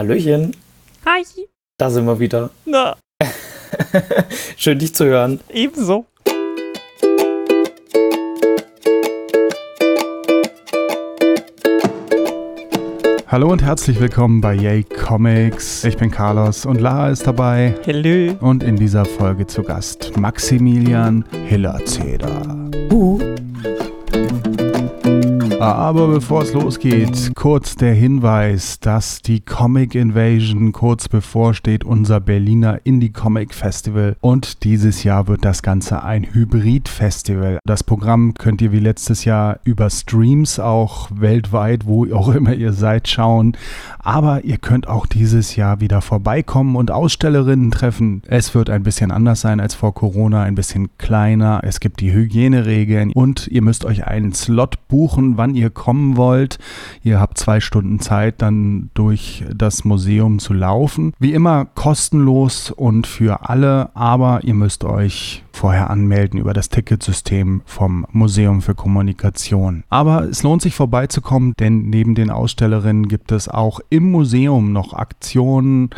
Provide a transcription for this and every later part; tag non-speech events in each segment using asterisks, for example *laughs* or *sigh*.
Hallöchen, Hi. da sind wir wieder. Na, *laughs* Schön, dich zu hören. ebenso. Hallo und herzlich willkommen bei Yay Comics. Ich bin Carlos und Lara ist dabei. Hello. Und in dieser Folge zu Gast Maximilian Hillerzeder. Uh. Aber bevor es losgeht, kurz der Hinweis, dass die Comic Invasion kurz bevorsteht, unser Berliner Indie Comic Festival. Und dieses Jahr wird das Ganze ein Hybrid-Festival. Das Programm könnt ihr wie letztes Jahr über Streams auch weltweit, wo auch immer ihr seid, schauen. Aber ihr könnt auch dieses Jahr wieder vorbeikommen und Ausstellerinnen treffen. Es wird ein bisschen anders sein als vor Corona, ein bisschen kleiner. Es gibt die Hygieneregeln und ihr müsst euch einen Slot buchen, wann ihr kommen wollt. Ihr habt zwei Stunden Zeit, dann durch das Museum zu laufen. Wie immer kostenlos und für alle, aber ihr müsst euch vorher anmelden über das Ticketsystem vom Museum für Kommunikation. Aber es lohnt sich vorbeizukommen, denn neben den Ausstellerinnen gibt es auch im Museum noch Aktionen,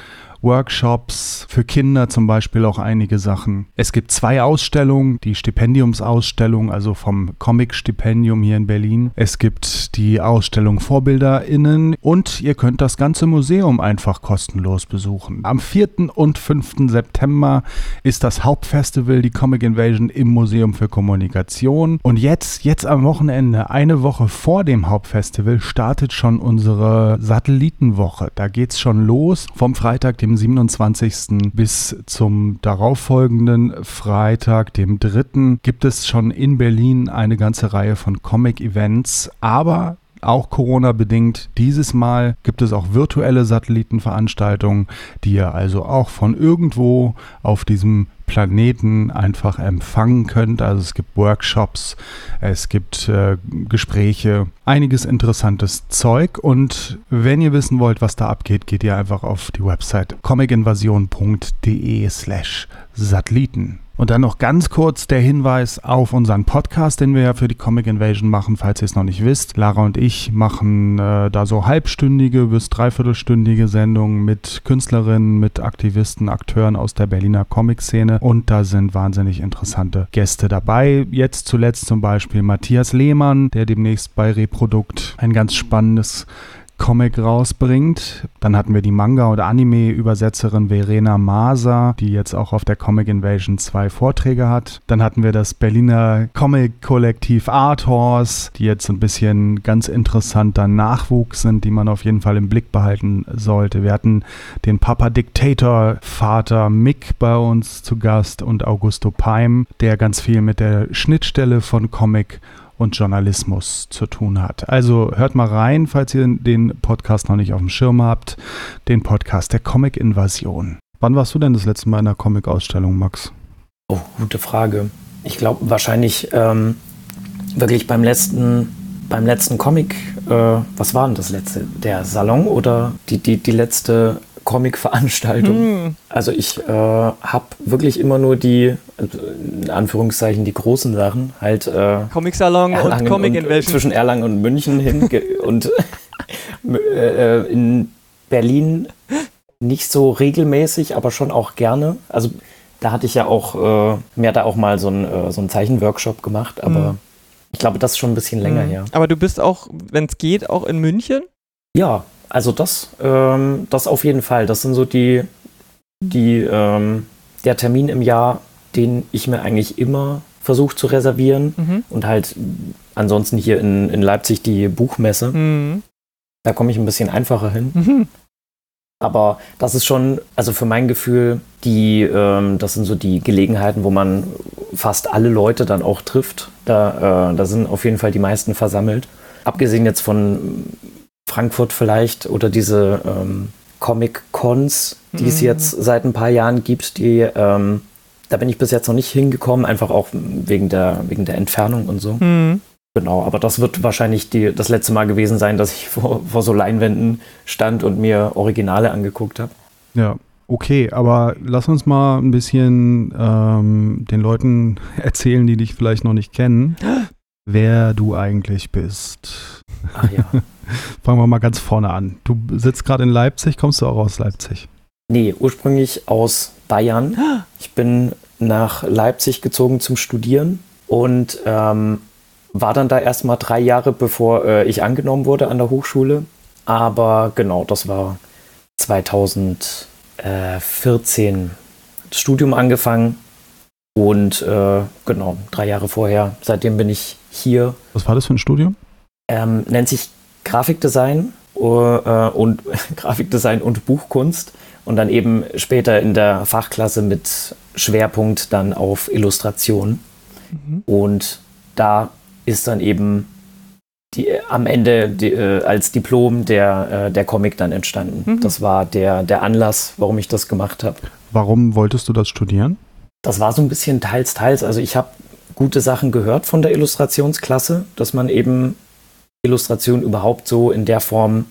Workshops, für Kinder zum Beispiel auch einige Sachen. Es gibt zwei Ausstellungen, die Stipendiumsausstellung, also vom Comic-Stipendium hier in Berlin. Es gibt die Ausstellung VorbilderInnen und ihr könnt das ganze Museum einfach kostenlos besuchen. Am 4. und 5. September ist das Hauptfestival, die Comic Invasion im Museum für Kommunikation. Und jetzt, jetzt am Wochenende, eine Woche vor dem Hauptfestival, startet schon unsere Satellitenwoche. Da geht's schon los vom Freitag, dem 27. bis zum darauffolgenden Freitag, dem 3. gibt es schon in Berlin eine ganze Reihe von Comic-Events, aber auch Corona-bedingt. Dieses Mal gibt es auch virtuelle Satellitenveranstaltungen, die ihr also auch von irgendwo auf diesem Planeten einfach empfangen könnt. Also es gibt Workshops, es gibt äh, Gespräche, einiges interessantes Zeug. Und wenn ihr wissen wollt, was da abgeht, geht ihr einfach auf die Website comicinvasion.de slash Satelliten. Und dann noch ganz kurz der Hinweis auf unseren Podcast, den wir ja für die Comic Invasion machen, falls ihr es noch nicht wisst. Lara und ich machen äh, da so halbstündige bis dreiviertelstündige Sendungen mit Künstlerinnen, mit Aktivisten, Akteuren aus der Berliner Comic-Szene. Und da sind wahnsinnig interessante Gäste dabei. Jetzt zuletzt zum Beispiel Matthias Lehmann, der demnächst bei Reprodukt ein ganz spannendes Comic rausbringt. Dann hatten wir die Manga- und Anime-Übersetzerin Verena Maser, die jetzt auch auf der Comic Invasion zwei Vorträge hat. Dann hatten wir das Berliner Comic-Kollektiv Art Horse, die jetzt ein bisschen ganz interessanter Nachwuchs sind, die man auf jeden Fall im Blick behalten sollte. Wir hatten den Papa Dictator Vater Mick bei uns zu Gast und Augusto Peim, der ganz viel mit der Schnittstelle von Comic und Journalismus zu tun hat. Also hört mal rein, falls ihr den Podcast noch nicht auf dem Schirm habt, den Podcast der Comic-Invasion. Wann warst du denn das letzte Mal in einer Comic-Ausstellung, Max? Oh, gute Frage. Ich glaube wahrscheinlich ähm, wirklich beim letzten, beim letzten Comic, äh, was war denn das letzte? Der Salon oder die, die, die letzte Comic-Veranstaltung? Hm. Also ich äh, habe wirklich immer nur die, in Anführungszeichen, die großen Sachen, halt äh, Comic-Salon und Comic und, Invasion. zwischen Erlangen und München hin *laughs* und äh, in Berlin nicht so regelmäßig, aber schon auch gerne. Also da hatte ich ja auch, äh, mir hat da auch mal so ein, äh, so ein Zeichenworkshop gemacht, aber Mhm. ich glaube, das ist schon ein bisschen länger Hm. her. Aber du bist auch, wenn es geht, auch in München? Ja, also das, ähm, das auf jeden Fall. Das sind so die, die, ähm, der Termin im Jahr, den ich mir eigentlich immer versuche zu reservieren. Mhm. Und halt ansonsten hier in, in Leipzig die Buchmesse. Mhm. Da komme ich ein bisschen einfacher hin. Mhm. Aber das ist schon, also für mein Gefühl, die, ähm, das sind so die Gelegenheiten, wo man fast alle Leute dann auch trifft. Da, äh, da sind auf jeden Fall die meisten versammelt. Abgesehen jetzt von Frankfurt vielleicht oder diese ähm, Comic-Cons, die es Mhm. jetzt seit ein paar Jahren gibt, die, ähm, da bin ich bis jetzt noch nicht hingekommen, einfach auch wegen der, wegen der Entfernung und so. Mhm. Genau, aber das wird wahrscheinlich die, das letzte Mal gewesen sein, dass ich vor, vor so Leinwänden stand und mir Originale angeguckt habe. Ja, okay, aber lass uns mal ein bisschen ähm, den Leuten *laughs* erzählen, die dich vielleicht noch nicht kennen, *gasps* wer du eigentlich bist. Ach ja. *laughs* Fangen wir mal ganz vorne an. Du sitzt gerade in Leipzig, kommst du auch aus Leipzig? Nee, ursprünglich aus Bayern. *gasps* Ich bin nach Leipzig gezogen zum Studieren und ähm, war dann da erstmal drei Jahre, bevor äh, ich angenommen wurde an der Hochschule. Aber genau, das war 2014 das Studium angefanng und äh, genau, drei Jahre vorher, seitdem bin ich hier. Was war das für ein Studium? Ähm, nennt sich Grafikdesign uh, äh, und *laughs* Grafikdesign und Buchkunst und dann eben später in der Fachklasse mit Schwerpunkt dann auf Illustration. Mhm. Und da ist dann eben die, am Ende die, äh, als Diplom der, äh, der Comic dann entstanden. Mhm. Das war der, der Anlass, warum ich das gemacht habe. Warum wolltest du das studieren? Das war so ein bisschen teils, teils. Also ich habe gute Sachen gehört von der Illustrationsklasse, dass man eben Illustration überhaupt so in der Form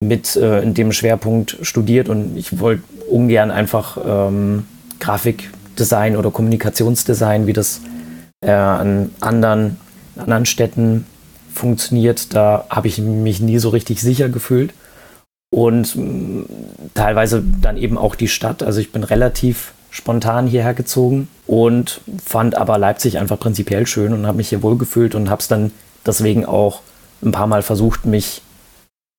mit äh, in dem Schwerpunkt studiert und ich wollte ungern einfach ähm, Grafikdesign oder Kommunikationsdesign, wie das äh, an anderen, anderen Städten funktioniert, da habe ich mich nie so richtig sicher gefühlt. Und mh, teilweise dann eben auch die Stadt. Also ich bin relativ spontan hierher gezogen und fand aber Leipzig einfach prinzipiell schön und habe mich hier wohlgefühlt und habe es dann deswegen auch ein paar Mal versucht, mich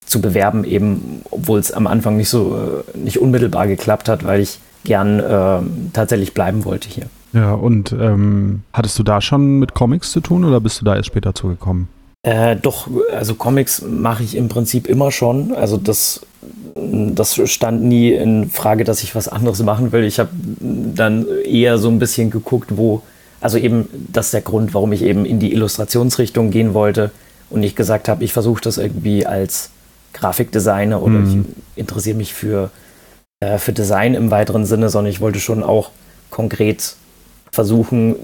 zu bewerben, eben obwohl es am Anfang nicht so äh, nicht unmittelbar geklappt hat, weil ich gern äh, tatsächlich bleiben wollte hier. Ja, und ähm, hattest du da schon mit Comics zu tun oder bist du da erst später zugekommen? Äh, doch, also Comics mache ich im Prinzip immer schon. Also das, das stand nie in Frage, dass ich was anderes machen will. Ich habe dann eher so ein bisschen geguckt, wo, also eben, das ist der Grund, warum ich eben in die Illustrationsrichtung gehen wollte und nicht gesagt habe, ich versuche das irgendwie als Grafikdesigner oder mhm. ich interessiere mich für, äh, für Design im weiteren Sinne, sondern ich wollte schon auch konkret versuchen,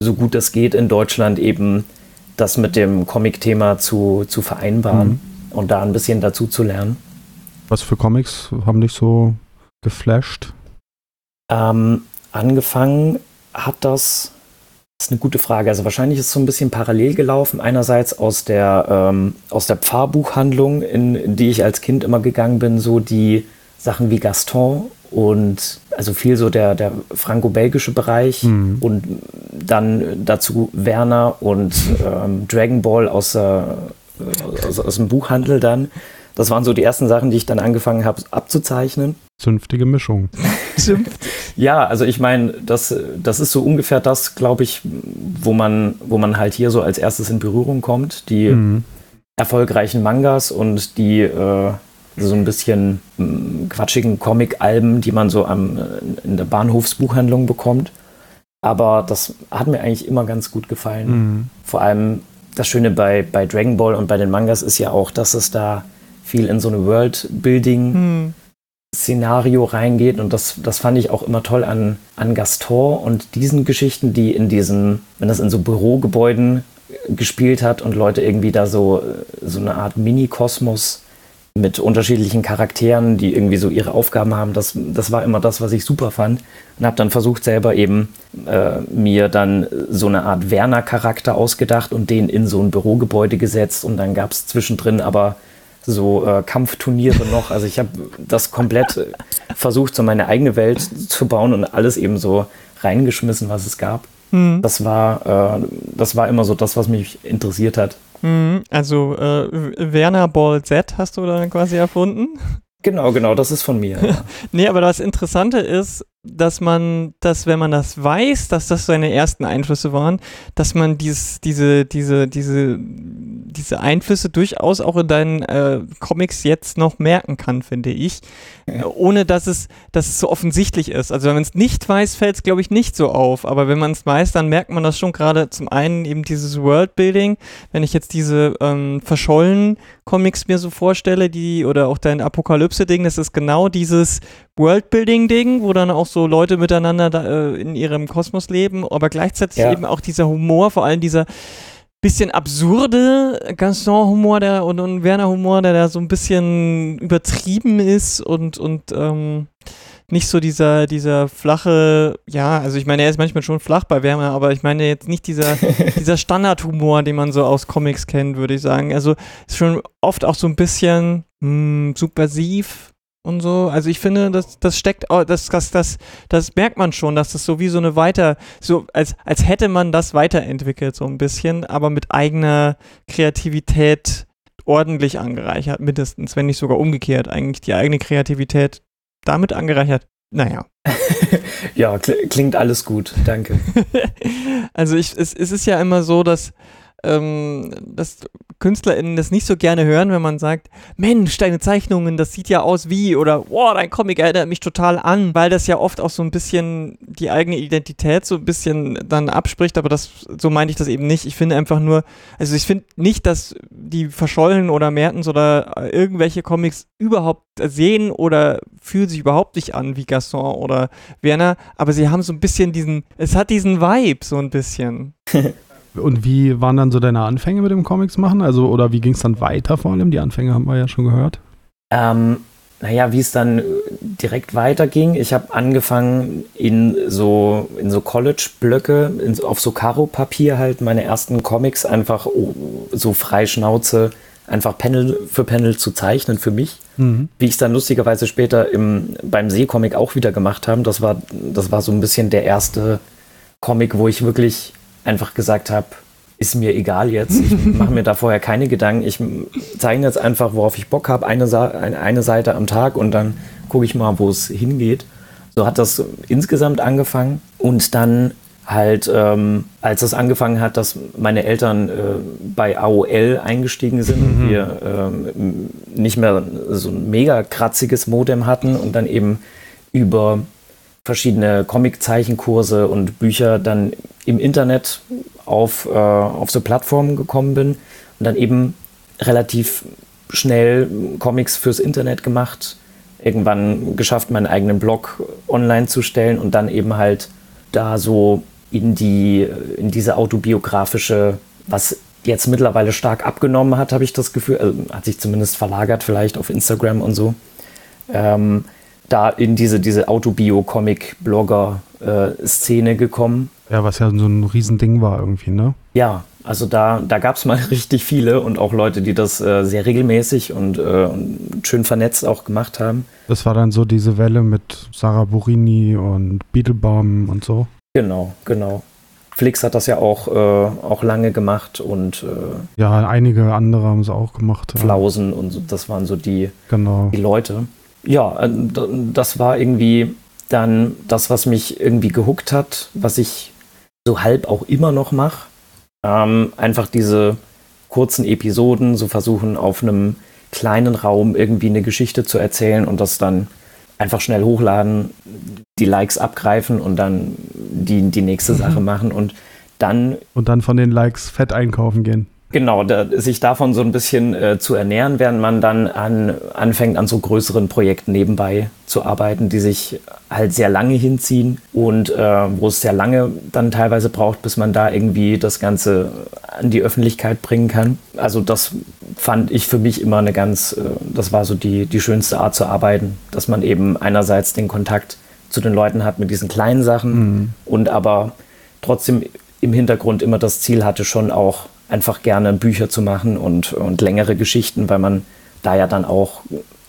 so gut es geht in Deutschland eben das mit dem Comic-Thema zu, zu vereinbaren mhm. und da ein bisschen dazu zu lernen. Was für Comics haben dich so geflasht? Ähm, angefangen hat das das ist eine gute Frage. Also wahrscheinlich ist es so ein bisschen parallel gelaufen. Einerseits aus der, ähm, aus der Pfarrbuchhandlung, in, in die ich als Kind immer gegangen bin, so die Sachen wie Gaston und also viel so der, der franco-belgische Bereich mhm. und dann dazu Werner und ähm, Dragon Ball aus, äh, aus, aus dem Buchhandel dann. Das waren so die ersten Sachen, die ich dann angefangen habe abzuzeichnen. Zünftige Mischung. *laughs* ja, also ich meine, das, das ist so ungefähr das, glaube ich, wo man, wo man halt hier so als erstes in Berührung kommt. Die mhm. erfolgreichen Mangas und die äh, so ein bisschen mh, mm, quatschigen Comic-Alben, die man so am, in der Bahnhofsbuchhandlung bekommt. Aber das hat mir eigentlich immer ganz gut gefallen. Mhm. Vor allem das Schöne bei, bei Dragon Ball und bei den Mangas ist ja auch, dass es da viel in so eine World-Building mhm. Szenario reingeht und das, das fand ich auch immer toll an, an Gaston und diesen Geschichten, die in diesen, wenn das in so Bürogebäuden gespielt hat und Leute irgendwie da so, so eine Art Mini-Kosmos mit unterschiedlichen Charakteren, die irgendwie so ihre Aufgaben haben, das, das war immer das, was ich super fand. Und habe dann versucht selber eben äh, mir dann so eine Art Werner-Charakter ausgedacht und den in so ein Bürogebäude gesetzt. Und dann gab es zwischendrin aber so äh, Kampfturniere noch. Also ich habe das komplett äh, versucht, so meine eigene Welt zu bauen und alles eben so reingeschmissen, was es gab. Mhm. Das war, äh, das war immer so das, was mich interessiert hat. Mhm. Also äh, Werner Ball Z hast du dann quasi erfunden? Genau, genau, das ist von mir. Ja. *laughs* nee, aber das Interessante ist, dass man, dass wenn man das weiß, dass das seine ersten Einflüsse waren, dass man dieses, diese, diese, diese, diese Einflüsse durchaus auch in deinen äh, Comics jetzt noch merken kann, finde ich. Ja. Ohne dass es, dass es so offensichtlich ist. Also wenn man es nicht weiß, fällt es, glaube ich, nicht so auf. Aber wenn man es weiß, dann merkt man das schon gerade zum einen eben dieses Worldbuilding. Wenn ich jetzt diese ähm, verschollenen Comics mir so vorstelle, die, oder auch dein Apokalypse-Ding, das ist genau dieses Worldbuilding-Ding, wo dann auch so Leute miteinander da, äh, in ihrem Kosmos leben, aber gleichzeitig ja. eben auch dieser Humor, vor allem dieser bisschen absurde Gaston-Humor der, und, und Werner-Humor, der da so ein bisschen übertrieben ist und, und ähm, nicht so dieser, dieser flache, ja, also ich meine, er ist manchmal schon flach bei Wärme, aber ich meine jetzt nicht dieser, *laughs* dieser Standardhumor, den man so aus Comics kennt, würde ich sagen. Also ist schon oft auch so ein bisschen mh, hm, subversiv, und so. Also ich finde, das, das steckt, das, das, das, das merkt man schon, dass das so wie so eine weiter, so als, als hätte man das weiterentwickelt, so ein bisschen, aber mit eigener Kreativität ordentlich angereichert, mindestens, wenn nicht sogar umgekehrt, eigentlich die eigene Kreativität damit angereichert. Naja. *laughs* ja, klingt alles gut, danke. *laughs* also ich, es, es ist ja immer so, dass ähm, dass KünstlerInnen das nicht so gerne hören, wenn man sagt, Mensch, deine Zeichnungen, das sieht ja aus wie oder wow, dein Comic erinnert mich total an, weil das ja oft auch so ein bisschen die eigene Identität so ein bisschen dann abspricht, aber das, so meine ich das eben nicht. Ich finde einfach nur, also ich finde nicht, dass die Verschollen oder Mertens oder irgendwelche Comics überhaupt sehen oder fühlen sich überhaupt nicht an wie Gaston oder Werner, aber sie haben so ein bisschen diesen, es hat diesen Vibe so ein bisschen. *laughs* Und wie waren dann so deine Anfänge mit dem Comics machen? Also, oder wie ging es dann weiter vor allem? Die Anfänge haben wir ja schon gehört. Ähm, naja, wie es dann direkt weiterging. Ich habe angefangen in so, in so College-Blöcke, auf so Karo-Papier halt meine ersten Comics einfach so frei Schnauze, einfach Panel für Panel zu zeichnen für mich. Mhm. Wie ich es dann lustigerweise später im, beim Seecomic auch wieder gemacht habe. Das war, das war so ein bisschen der erste Comic, wo ich wirklich einfach gesagt habe, ist mir egal jetzt. Ich *laughs* mache mir da vorher keine Gedanken. Ich zeige jetzt einfach, worauf ich Bock habe, eine, eine Seite am Tag und dann gucke ich mal, wo es hingeht. So hat das insgesamt angefangen und dann halt, ähm, als es angefangen hat, dass meine Eltern äh, bei AOL eingestiegen sind und mhm. wir ähm, nicht mehr so ein mega kratziges Modem hatten und dann eben über verschiedene Comic-Zeichenkurse und Bücher dann im Internet auf, äh, auf so Plattformen gekommen bin und dann eben relativ schnell Comics fürs Internet gemacht, irgendwann geschafft, meinen eigenen Blog online zu stellen und dann eben halt da so in die, in diese autobiografische, was jetzt mittlerweile stark abgenommen hat, habe ich das Gefühl, also hat sich zumindest verlagert vielleicht auf Instagram und so, ähm, da in diese, diese Autobio-Comic-Blogger-Szene äh, gekommen. Ja, was ja so ein Riesending war irgendwie, ne? Ja, also da, da gab es mal *laughs* richtig viele und auch Leute, die das äh, sehr regelmäßig und, äh, und, schön vernetzt auch gemacht haben. Das war dann so diese Welle mit Sarah Burini und Beetlebaum und so. Genau, genau. Flix hat das ja auch, äh, auch lange gemacht und äh, ja, einige andere haben es auch gemacht. Flausen ja. und so, das waren so die, genau. die Leute ja, äh, das war irgendwie dann das, was mich irgendwie gehuckt hat, was ich so halb auch immer noch mache. Ähm, einfach diese kurzen Episoden, so versuchen auf einem kleinen Raum irgendwie eine Geschichte zu erzählen und das dann einfach schnell hochladen, die Likes abgreifen und dann die, die nächste mhm. Sache machen und dann. Und dann von den Likes fett einkaufen gehen. Genau, da, sich davon so ein bisschen äh, zu ernähren, während man dann an, anfängt, an so größeren Projekten nebenbei zu arbeiten, die sich halt sehr lange hinziehen und äh, wo es sehr lange dann teilweise braucht, bis man da irgendwie das Ganze an die Öffentlichkeit bringen kann. Also das fand ich für mich immer eine ganz, äh, das war so die, die schönste Art zu arbeiten, dass man eben einerseits den Kontakt zu den Leuten hat mit diesen kleinen Sachen mhm. und aber trotzdem im Hintergrund immer das Ziel hatte, schon auch einfach gerne Bücher zu machen und, und längere Geschichten, weil man da ja dann auch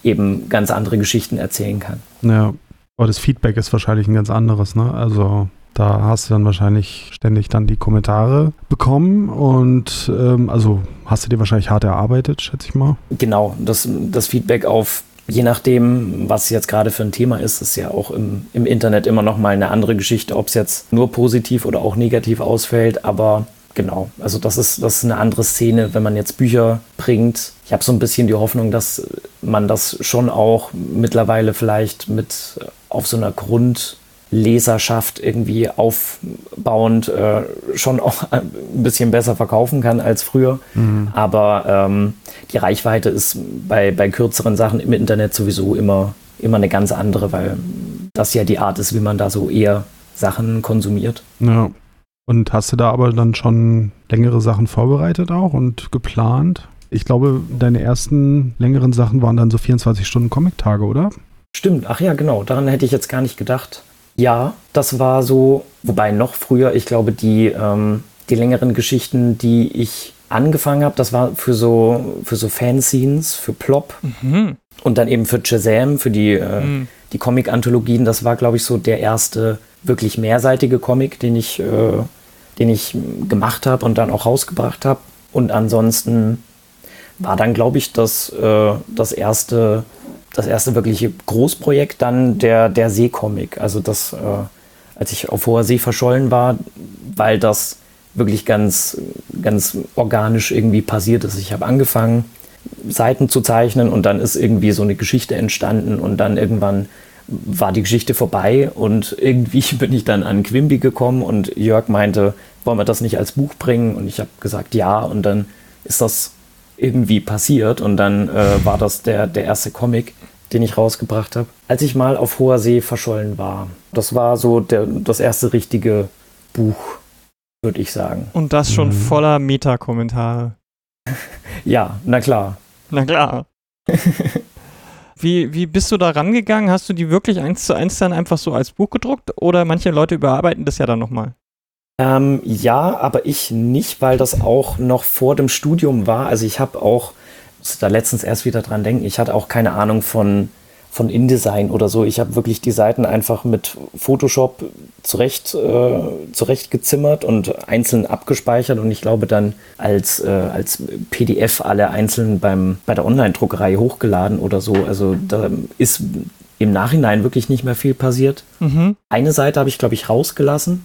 eben ganz andere Geschichten erzählen kann. Ja, aber das Feedback ist wahrscheinlich ein ganz anderes, ne? Also da hast du dann wahrscheinlich ständig dann die Kommentare bekommen und ähm, also hast du dir wahrscheinlich hart erarbeitet, schätze ich mal. Genau, das, das Feedback auf, je nachdem, was jetzt gerade für ein Thema ist, ist ja auch im, im Internet immer noch mal eine andere Geschichte, ob es jetzt nur positiv oder auch negativ ausfällt, aber Genau, also das ist, das ist eine andere Szene, wenn man jetzt Bücher bringt. Ich habe so ein bisschen die Hoffnung, dass man das schon auch mittlerweile vielleicht mit auf so einer Grundleserschaft irgendwie aufbauend äh, schon auch *laughs* ein bisschen besser verkaufen kann als früher. Mhm. Aber ähm, die Reichweite ist bei, bei kürzeren Sachen im Internet sowieso immer, immer eine ganz andere, weil das ja die Art ist, wie man da so eher Sachen konsumiert. Ja. Und hast du da aber dann schon längere Sachen vorbereitet auch und geplant? Ich glaube, deine ersten längeren Sachen waren dann so 24 Stunden Comic-Tage, oder? Stimmt, ach ja, genau, daran hätte ich jetzt gar nicht gedacht. Ja, das war so, wobei noch früher, ich glaube, die, ähm, die längeren Geschichten, die ich angefangen habe, das war für so, für so Fanscenes, für Plop Mhm. und dann eben für Shazam, für die, äh, Mhm. die Comic-Anthologien. Das war, glaube ich, so der erste wirklich mehrseitige Comic, den ich, äh, den ich gemacht habe und dann auch rausgebracht habe. Und ansonsten war dann, glaube ich, das, äh, das erste, das erste wirkliche Großprojekt dann der, der Seecomic. Also das, äh, als ich auf hoher See verschollen war, weil das wirklich ganz, ganz organisch irgendwie passiert ist. Ich habe angefangen, Seiten zu zeichnen und dann ist irgendwie so eine Geschichte entstanden und dann irgendwann war die Geschichte vorbei und irgendwie *laughs* bin ich dann an Quimby gekommen und Jörg meinte, wollen wir das nicht als Buch bringen? Und ich habe gesagt, ja und dann ist das irgendwie passiert und dann äh, war das der, der erste Comic, den ich rausgebracht habe, als ich mal auf hoher See verschollen war. Das war so der, das erste richtige Buch, würde ich sagen. Und das schon Mhm. voller Meta-Kommentare. *laughs* Ja, na klar. Na klar. *laughs* Wie, wie bist du da rangegangen? Hast du die wirklich eins zu eins dann einfach so als Buch gedruckt? Oder manche Leute überarbeiten das ja dann nochmal? Ähm, ja, aber ich nicht, weil das auch noch vor dem Studium war. Also ich habe auch, muss da letztens erst wieder dran denken, ich hatte auch keine Ahnung von, von InDesign oder so. Ich habe wirklich die Seiten einfach mit Photoshop zurecht, äh, zurecht gezimmert und einzeln abgespeichert und ich glaube dann als, äh, als PDF alle einzeln beim, bei der Online-Druckerei hochgeladen oder so. Also da ist im Nachhinein wirklich nicht mehr viel passiert. Mhm. Eine Seite habe ich, glaube ich, rausgelassen,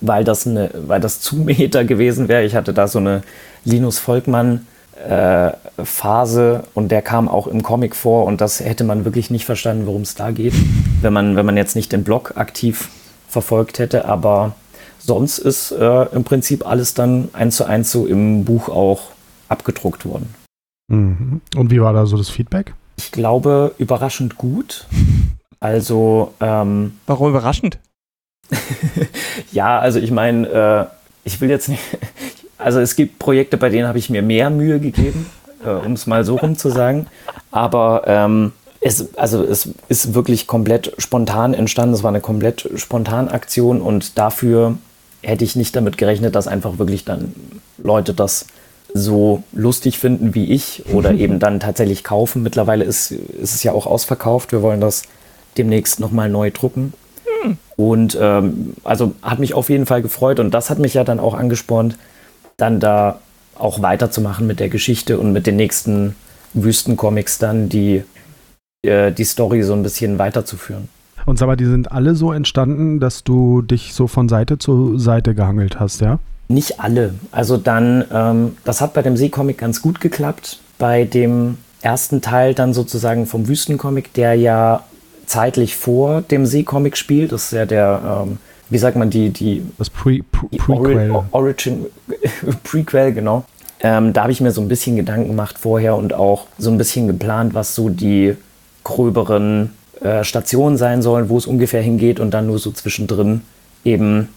weil das, eine, weil das *laughs* zu Meter gewesen wäre. Ich hatte da so eine Linus Volkmann äh, Phase und der kam auch im Comic vor und das hätte man wirklich nicht verstanden, worum es da geht, *laughs* wenn man, wenn man jetzt nicht den Blog aktiv verfolgt hätte. Aber sonst ist äh, im Prinzip alles dann eins zu eins so im Buch auch abgedruckt worden. Mhm. Und wie war da so das Feedback? Ich glaube, überraschend gut. *laughs* Also, ähm, Warum überraschend? *laughs* Ja, also ich meine, äh, ich will jetzt nicht. Also es gibt Projekte, bei denen habe ich mir mehr Mühe gegeben, äh, um es mal so rum zu sagen. Aber ähm, es, also es ist wirklich komplett spontan entstanden. Es war eine komplett spontane Aktion und dafür hätte ich nicht damit gerechnet, dass einfach wirklich dann Leute das so lustig finden wie ich oder eben dann tatsächlich kaufen. Mittlerweile ist, ist es ja auch ausverkauft. Wir wollen das demnächst nochmal neu drucken. Und ähm, also hat mich auf jeden Fall gefreut und das hat mich ja dann auch angespornt, dann da auch weiterzumachen mit der Geschichte und mit den nächsten Wüstencomics dann die, äh, die Story so ein bisschen weiterzuführen. Und sag mal, die sind alle so entstanden, dass du dich so von Seite zu Seite gehangelt hast, ja? Nicht alle. Also dann, ähm, das hat bei dem Seecomic ganz gut geklappt. Bei dem ersten Teil dann sozusagen vom Wüstencomic, der ja zeitlich vor dem Seecomic spielt. Das ist ja der, ähm, wie sagt man, die, die Das Pre Pre Prequel. Ori Origin, *laughs* Prequel, genau. Ähm, da habe ich mir so ein bisschen Gedanken gemacht vorher und auch so ein bisschen geplant, was so die gröberen äh, Stationen sein sollen, wo es ungefähr hingeht und dann nur so zwischendrin eben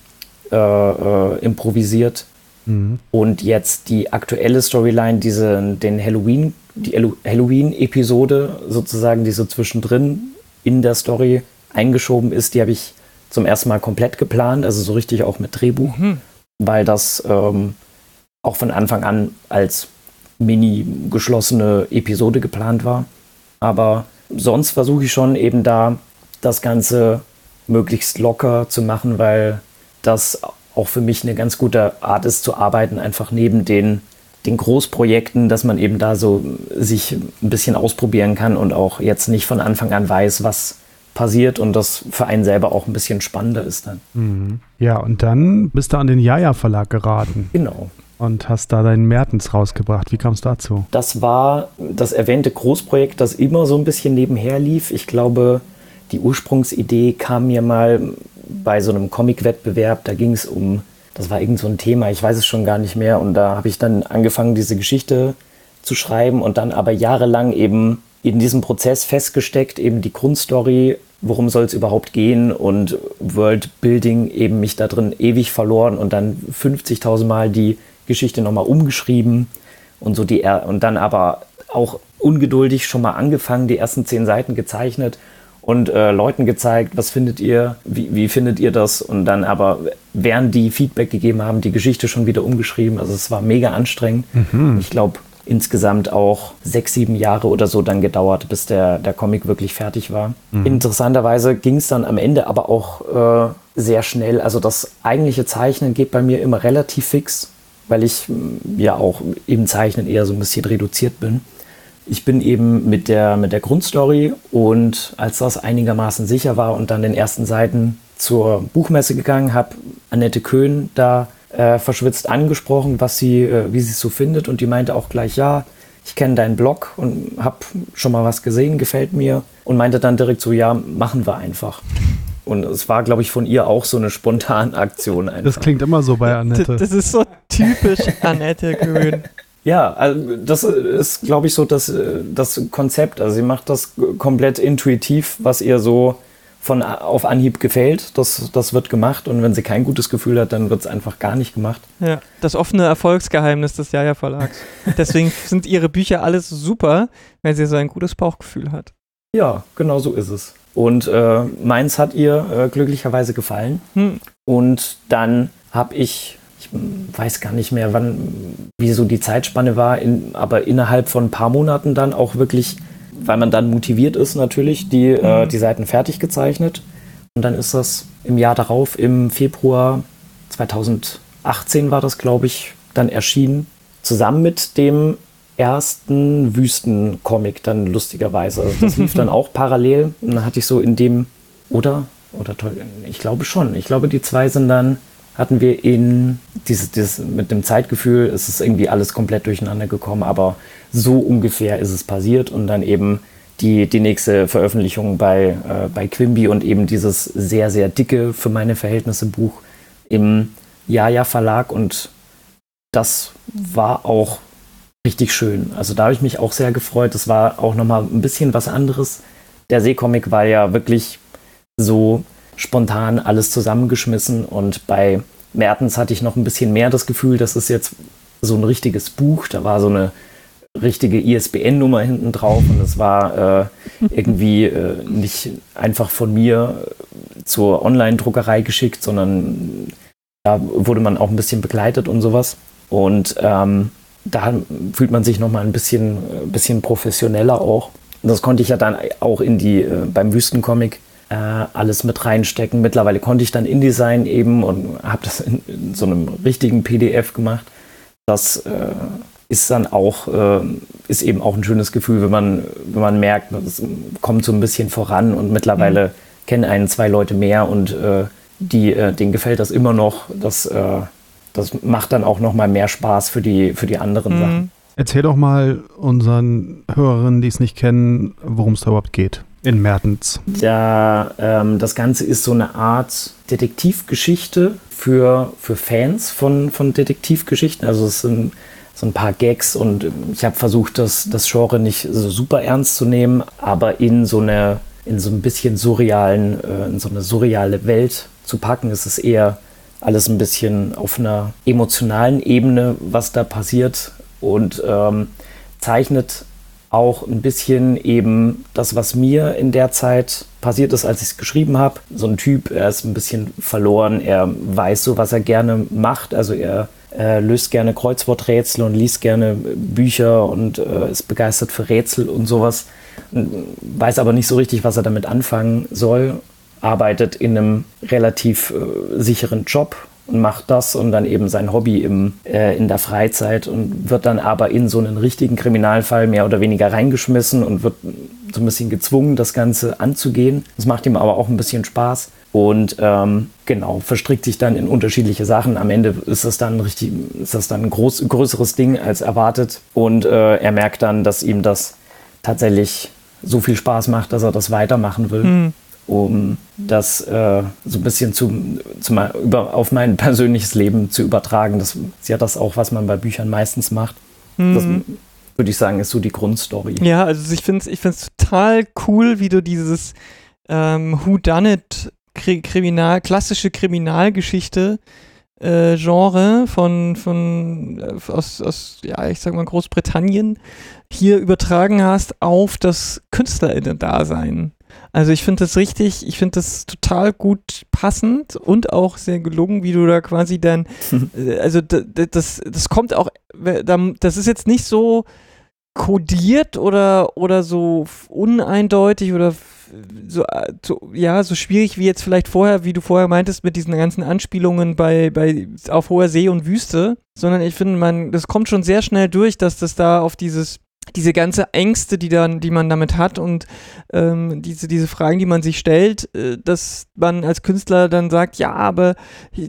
äh, äh, improvisiert. Mhm. Und jetzt die aktuelle Storyline, diese, den Halloween, die Hallo- Halloween-Episode sozusagen, die so zwischendrin in der Story eingeschoben ist, die habe ich zum ersten Mal komplett geplant, also so richtig auch mit Drehbuch, Mhm. weil das ähm, auch von Anfang an als mini geschlossene Episode geplant war. Aber sonst versuche ich schon eben da das Ganze möglichst locker zu machen, weil das auch für mich eine ganz gute Art ist zu arbeiten, einfach neben den, den Großprojekten, dass man eben da so sich ein bisschen ausprobieren kann und auch jetzt nicht von Anfang an weiß, was passiert und das für einen selber auch ein bisschen spannender ist dann. Mhm. Ja, und dann bist du an den Jaja Verlag geraten Genau. und hast da deinen Mertens rausgebracht. Wie kam es dazu? Das war das erwähnte Großprojekt, das immer so ein bisschen nebenher lief. Ich glaube, die Ursprungsidee kam mir mal bei so einem Comic-Wettbewerb. Da ging es um, das war irgend so ein Thema, ich weiß es schon gar nicht mehr. Und da habe ich dann angefangen, diese Geschichte zu schreiben und dann aber jahrelang eben in diesem Prozess festgesteckt, eben die Grundstory, worum soll es überhaupt gehen und Worldbuilding eben mich da drin ewig verloren und dann 50.000 Mal die Geschichte nochmal umgeschrieben und so die er und dann aber auch ungeduldig schon mal angefangen, die ersten zehn Seiten gezeichnet und äh, Leuten gezeigt, was findet ihr, wie, wie findet ihr das und dann aber, während die Feedback gegeben haben, die Geschichte schon wieder umgeschrieben. Also es war mega anstrengend. Mhm. Ich glaube, insgesamt auch sechs, sieben Jahre oder so dann gedauert, bis der, der Comic wirklich fertig war. Mhm. Interessanterweise ging es dann am Ende aber auch äh, sehr schnell. Also das eigentliche Zeichnen geht bei mir immer relativ fix, weil ich ja auch im Zeichnen eher so ein bisschen reduziert bin. Ich bin eben mit der, mit der Grundstory und als das einigermaßen sicher war und dann den ersten Seiten zur Buchmesse gegangen, habe Annette Köhn da äh, verschwitzt angesprochen, was sie, äh, wie sie es so findet und die meinte auch gleich, ja, ich kenne deinen Blog und habe schon mal was gesehen, gefällt mir und meinte dann direkt so, ja, machen wir einfach. Und es war, glaube ich, von ihr auch so eine spontane Aktion. Einfach. Das klingt immer so bei Annette. Das ist so typisch *laughs* Annette Grün. Ja, also das ist, glaube ich, so das, das Konzept. Also sie macht das komplett intuitiv, was ihr so von auf Anhieb gefällt. Das, das wird gemacht und wenn sie kein gutes Gefühl hat, dann wird es einfach gar nicht gemacht. Ja, das offene Erfolgsgeheimnis des Jaja Verlags. *laughs* Deswegen sind ihre Bücher alles super, weil sie so ein gutes Bauchgefühl hat. Ja, genau so ist es. Und äh, meins hat ihr äh, glücklicherweise gefallen. Hm. Und dann habe ich ich weiß gar nicht mehr, wann, wie so die Zeitspanne war, in, aber innerhalb von ein paar Monaten dann auch wirklich, weil man dann motiviert ist natürlich, die, äh, mhm. die Seiten fertig gezeichnet. Und dann ist das im Jahr darauf, im Februar 2018 war das, glaube ich, dann erschienen, zusammen mit dem ersten Wüstencomic dann lustigerweise. Also das lief dann *laughs* auch parallel. Und dann hatte ich so in dem, oder? Oder toll, ich glaube schon. Ich glaube, die zwei sind dann hatten wir in dieses, dieses mit dem Zeitgefühl, es ist irgendwie alles komplett durcheinander gekommen, aber so ungefähr ist es passiert und dann eben die, die nächste Veröffentlichung bei, äh, bei Quimby und eben dieses sehr, sehr dicke für meine Verhältnisse Buch im Jaja Verlag und das war auch richtig schön. Also da habe ich mich auch sehr gefreut. Das war auch nochmal ein bisschen was anderes. Der Seecomic war ja wirklich so spontan alles zusammengeschmissen und bei Mertens hatte ich noch ein bisschen mehr das Gefühl, das ist jetzt so ein richtiges Buch. Da war so eine richtige ISBN-Nummer hinten drauf und es war äh, irgendwie äh, nicht einfach von mir zur Online-Druckerei geschickt, sondern da wurde man auch ein bisschen begleitet und sowas. Und ähm, da fühlt man sich nochmal ein bisschen, äh, bisschen professioneller auch. Das konnte ich ja dann auch in die, äh, beim Wüstencomic äh, alles mit reinstecken. Mittlerweile konnte ich dann InDesign eben und habe das in, in, so einem richtigen PDF gemacht. Das äh, ist dann auch, äh, ist eben auch ein schönes Gefühl, wenn man, wenn man merkt, es kommt so ein bisschen voran und mittlerweile mhm. kennen einen zwei Leute mehr und äh, die, äh, denen gefällt das immer noch. Das, äh, das macht dann auch noch mal mehr Spaß für die, für die anderen mhm. Sachen. Erzähl doch mal unseren Hörerinnen, die es nicht kennen, worum es da überhaupt geht in Mertens. Ja, ähm, das Ganze ist so eine Art Detektivgeschichte für, für Fans von, von Detektivgeschichten. Also es sind so ein paar Gags und ich habe versucht, das, das Genre nicht so super ernst zu nehmen, aber in so eine in so ein bisschen surrealen, äh, in so eine surreale Welt zu packen. Es ist eher alles ein bisschen auf einer emotionalen Ebene, was da passiert und ähm, zeichnet auch ein bisschen eben das, was mir in der Zeit passiert ist, als ich es geschrieben habe. So ein Typ, er ist ein bisschen verloren, er weiß so, was er gerne macht. Also er äh, löst gerne Kreuzworträtsel und liest gerne Bücher und äh, ist begeistert für Rätsel und sowas. Weiß aber nicht so richtig, was er damit anfangen soll. Arbeitet in einem relativ äh, sicheren Job und macht das und dann eben sein Hobby im, äh, in der Freizeit und wird dann aber in so einen richtigen Kriminalfall mehr oder weniger reingeschmissen und wird so ein bisschen gezwungen, das Ganze anzugehen. Das macht ihm aber auch ein bisschen Spaß und ähm, genau, verstrickt sich dann in unterschiedliche Sachen. Am Ende ist das dann richtig, ist das dann ein groß, größeres Ding als erwartet und äh, er merkt dann, dass ihm das tatsächlich so viel Spaß macht, dass er das weitermachen will. Mhm um das äh, so ein bisschen zu, zu über, auf mein *laughs* persönliches Leben zu übertragen. Das ist ja das auch, was man bei Büchern meistens macht. Mhm. Das würde ich sagen, ist so die Grundstory. Ja, also ich finde es ich total cool, wie du dieses ähm, Who Done It Kriminal, klassische Kriminalgeschichte äh, Genre von, von äh, aus, aus, ja, ich sag mal, Großbritannien hier übertragen hast auf das KünstlerInnen-Dasein. Also ich finde das richtig, ich finde das total gut passend und auch sehr gelungen, wie du da quasi dann, *laughs* äh, also das, das kommt auch, das ist jetzt nicht so kodiert oder, oder so uneindeutig oder so, so, ja, so schwierig wie jetzt vielleicht vorher, wie du vorher meintest, mit diesen ganzen Anspielungen bei, bei auf hoher See und Wüste, sondern ich finde, man, das kommt schon sehr schnell durch, dass das da auf dieses diese ganze Ängste, die dann, die man damit hat und ähm, diese, diese Fragen, die man sich stellt, äh, dass man als Künstler dann sagt, ja, aber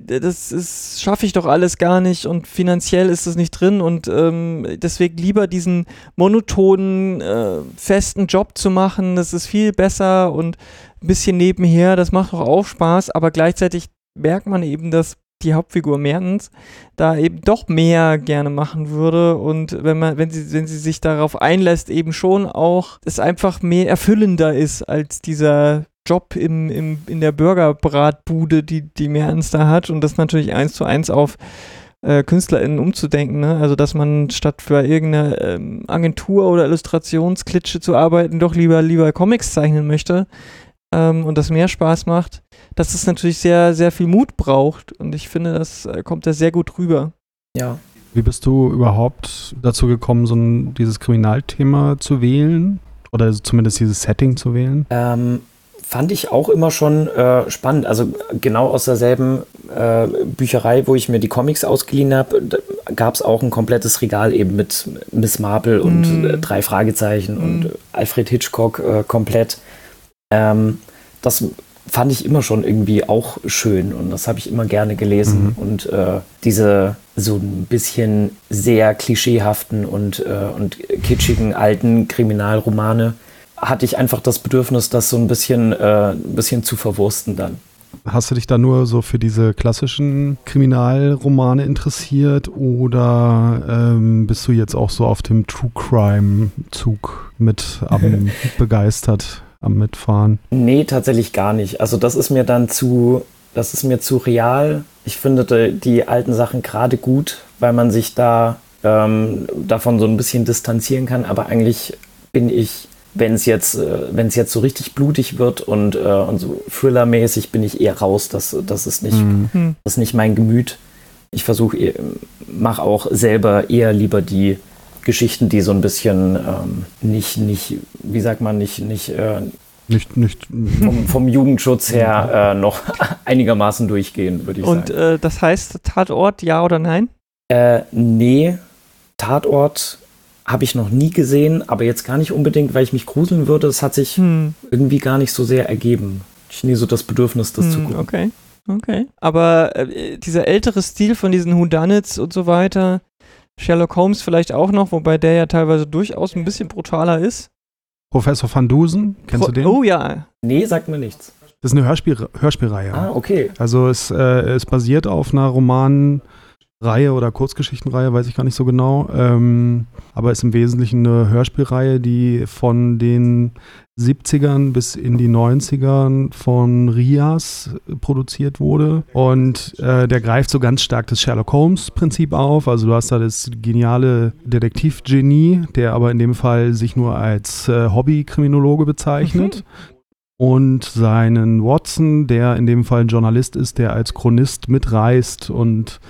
das schaffe ich doch alles gar nicht und finanziell ist das nicht drin und ähm, deswegen lieber diesen monotonen, äh, festen Job zu machen, das ist viel besser und ein bisschen nebenher, das macht doch auch Spaß, aber gleichzeitig merkt man eben, dass die Hauptfigur Mertens da eben doch mehr gerne machen würde. Und wenn man, wenn sie, wenn sie sich darauf einlässt, eben schon auch es einfach mehr erfüllender ist als dieser Job im, im, in der Burgerbratbude, die, die Mertens da hat. Und das natürlich eins zu eins auf äh, KünstlerInnen umzudenken, ne? Also dass man statt für irgendeine ähm, Agentur oder Illustrationsklitsche zu arbeiten, doch lieber lieber Comics zeichnen möchte ähm, und das mehr Spaß macht dass es natürlich sehr, sehr viel Mut braucht. Und ich finde, das äh, kommt da sehr gut rüber. Ja. Wie bist du überhaupt dazu gekommen, so ein, dieses Kriminalthema zu wählen? Oder zumindest dieses Setting zu wählen? Ähm, fand ich auch immer schon äh, spannend. Also genau aus derselben äh, Bücherei, wo ich mir die Comics ausgeliehen habe, gab es auch ein komplettes Regal eben mit Miss Marple und mm. äh, drei Fragezeichen mm. und Alfred Hitchcock äh, komplett. Ähm, das fand ich immer schon irgendwie auch schön und das habe ich immer gerne gelesen. Mhm. Und äh, diese so ein bisschen sehr klischeehaften und, äh, und kitschigen alten Kriminalromane hatte ich einfach das Bedürfnis, das so ein bisschen, äh, ein bisschen zu verwursten dann. Hast du dich da nur so für diese klassischen Kriminalromane interessiert oder ähm, bist du jetzt auch so auf dem True Crime Zug mit am *laughs* begeistert? Am Mitfahren? Nee, tatsächlich gar nicht. Also das ist mir dann zu, das ist mir zu real. Ich finde die alten Sachen gerade gut, weil man sich da ähm, davon so ein bisschen distanzieren kann. Aber eigentlich bin ich, wenn es jetzt, äh, wenn es jetzt so richtig blutig wird und, äh, und so Thriller-mäßig, bin ich eher raus. Das, das ist nicht, mhm. das ist nicht mein Gemüt. Ich versuche, äh, mache auch selber eher lieber die Geschichten, die so ein bisschen ähm, nicht, nicht, wie sagt man, nicht, nicht, äh, nicht, nicht vom, *laughs* vom Jugendschutz her äh, noch *laughs* einigermaßen durchgehen, würde ich Und, sagen. Und äh, das heißt Tatort, ja oder nein? Äh, nee, Tatort habe ich noch nie gesehen, aber jetzt gar nicht unbedingt, weil ich mich gruseln würde. Das hat sich hm. irgendwie gar nicht so sehr ergeben. Ich nie so das Bedürfnis, das hm, zu gucken. Okay, okay. Aber äh, dieser ältere Stil von diesen Whodunits und so weiter, Sherlock Holmes vielleicht auch noch, wobei der ja teilweise durchaus ein bisschen brutaler ist. Professor Van Dusen, kennst Pro du den? Oh ja. Nee, sagt mir nichts. Das ist eine Hörspiel Hörspielreihe. Ah, okay. Also es, äh, es basiert auf einer Roman- Reihe oder Kurzgeschichtenreihe, weiß ich gar nicht so genau. Ähm, aber ist im Wesentlichen eine Hörspielreihe, die von den 70ern bis in die 90ern von Rias produziert wurde. Und äh, der greift so ganz stark das Sherlock Holmes-Prinzip auf. Also du hast da das geniale Detektivgenie, der aber in dem Fall sich nur als äh, Hobby-Kriminologe bezeichnet. Mhm und seinen Watson, der in dem Fall ein Journalist ist, der als Chronist mitreist und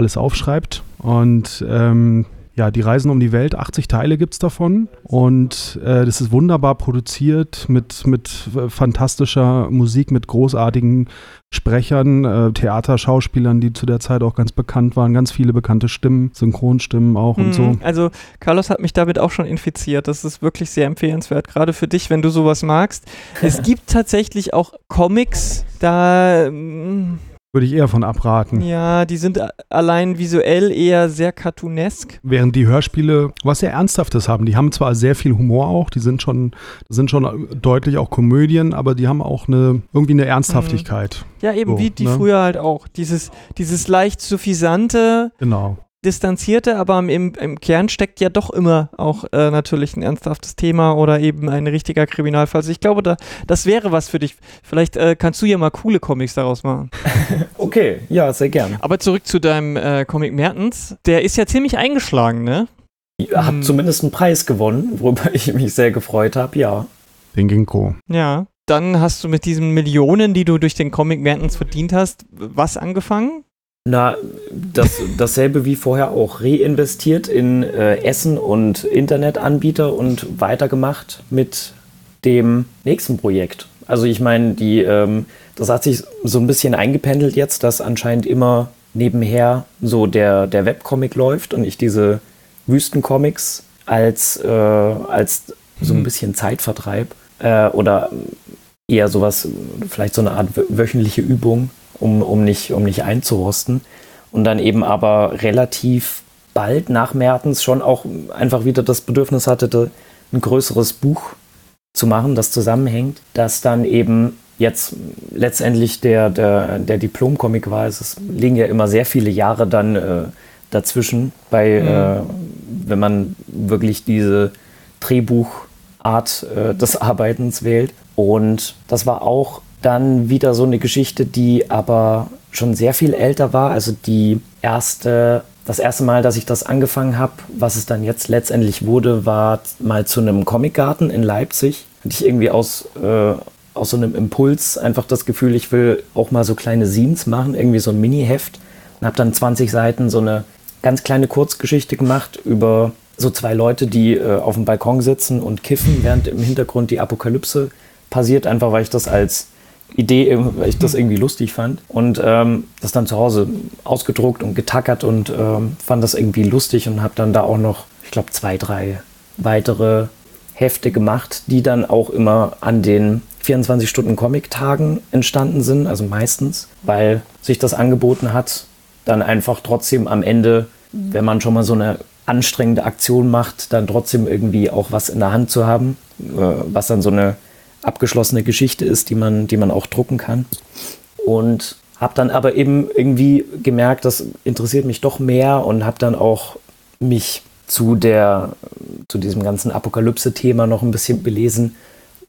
alles aufschreibt. Und ähm, ja, die Reisen um die Welt, 80 Teile gibt es davon. Und äh, das ist wunderbar produziert mit, mit äh, fantastischer Musik, mit großartigen Sprechern, äh, Theaterschauspielern, die zu der Zeit auch ganz bekannt waren, ganz viele bekannte Stimmen, Synchronstimmen auch mhm, und so. Also Carlos hat mich damit auch schon infiziert. Das ist wirklich sehr empfehlenswert, gerade für dich, wenn du sowas magst. es *laughs* gibt tatsächlich auch Comics, da mm, würde ich eher von abraten. Ja, die sind allein visuell eher sehr cartoonesk. Während die Hörspiele was sehr Ernsthaftes haben. Die haben zwar sehr viel Humor auch, die sind schon, sind schon deutlich auch Komödien, aber die haben auch eine, irgendwie eine Ernsthaftigkeit. Mhm. Ja, eben so, wie die ne? früher halt auch. Dieses, dieses leicht suffisante. Genau distanzierte, aber im, im Kern steckt ja doch immer auch äh, natürlich ein ernsthaftes Thema oder eben ein richtiger Kriminalfall. Also ich glaube, da, das wäre was für dich. Vielleicht äh, kannst du ja mal coole Comics daraus machen. *laughs* okay, ja, sehr gern. Aber zurück zu deinem äh, Comic Mertens. Der ist ja ziemlich eingeschlagen, ne? Hat hm. zumindest einen Preis gewonnen, *laughs* worüber ich mich sehr gefreut habe, ja. Den Ginkgo. Ja, dann hast du mit diesen Millionen, die du durch den Comic Mertens verdient hast, was angefangen? Na, das, dasselbe wie vorher auch reinvestiert in äh, Essen und Internetanbieter und weitergemacht mit dem nächsten Projekt. Also ich meine, die, ähm, das hat sich so ein bisschen eingependelt jetzt, dass anscheinend immer nebenher so der, der Webcomic läuft und ich diese Wüstencomics als, äh, als so ein mhm. bisschen Zeitvertreib äh, oder eher sowas, vielleicht so eine Art wöchentliche Übung, um, um, nicht, um nicht einzurosten. Und dann eben aber relativ bald nach Mertens schon auch einfach wieder das Bedürfnis hatte, ein größeres Buch zu machen, das zusammenhängt, das dann eben jetzt letztendlich der, der, der Diplom-Comic war. Es liegen ja immer sehr viele Jahre dann äh, dazwischen, bei, mhm. äh, wenn man wirklich diese Drehbuchart äh, des Arbeitens wählt. Und das war auch dann wieder so eine Geschichte, die aber schon sehr viel älter war. Also die erste, das erste Mal, dass ich das angefangen habe, was es dann jetzt letztendlich wurde, war mal zu einem Comicgarten in Leipzig. Hatte ich irgendwie aus, äh, aus so einem Impuls einfach das Gefühl, ich will auch mal so kleine Scenes machen, irgendwie so ein Mini-Heft. Und habe dann 20 Seiten so eine ganz kleine Kurzgeschichte gemacht über so zwei Leute, die äh, auf dem Balkon sitzen und kiffen, während im Hintergrund die Apokalypse passiert, einfach weil ich das als Idee, weil ich das irgendwie lustig fand. Und ähm, das dann zu Hause ausgedruckt und getackert und ähm, fand das irgendwie lustig und habe dann da auch noch, ich glaube, zwei, drei weitere Hefte gemacht, die dann auch immer an den 24-Stunden-Comic-Tagen entstanden sind, also meistens, weil sich das angeboten hat, dann einfach trotzdem am Ende, wenn man schon mal so eine anstrengende Aktion macht, dann trotzdem irgendwie auch was in der Hand zu haben, äh, was dann so eine abgeschlossene Geschichte ist, die man, die man auch drucken kann. Und habe dann aber eben irgendwie gemerkt, das interessiert mich doch mehr und habe dann auch mich zu der zu diesem ganzen Apokalypse-Thema noch ein bisschen belesen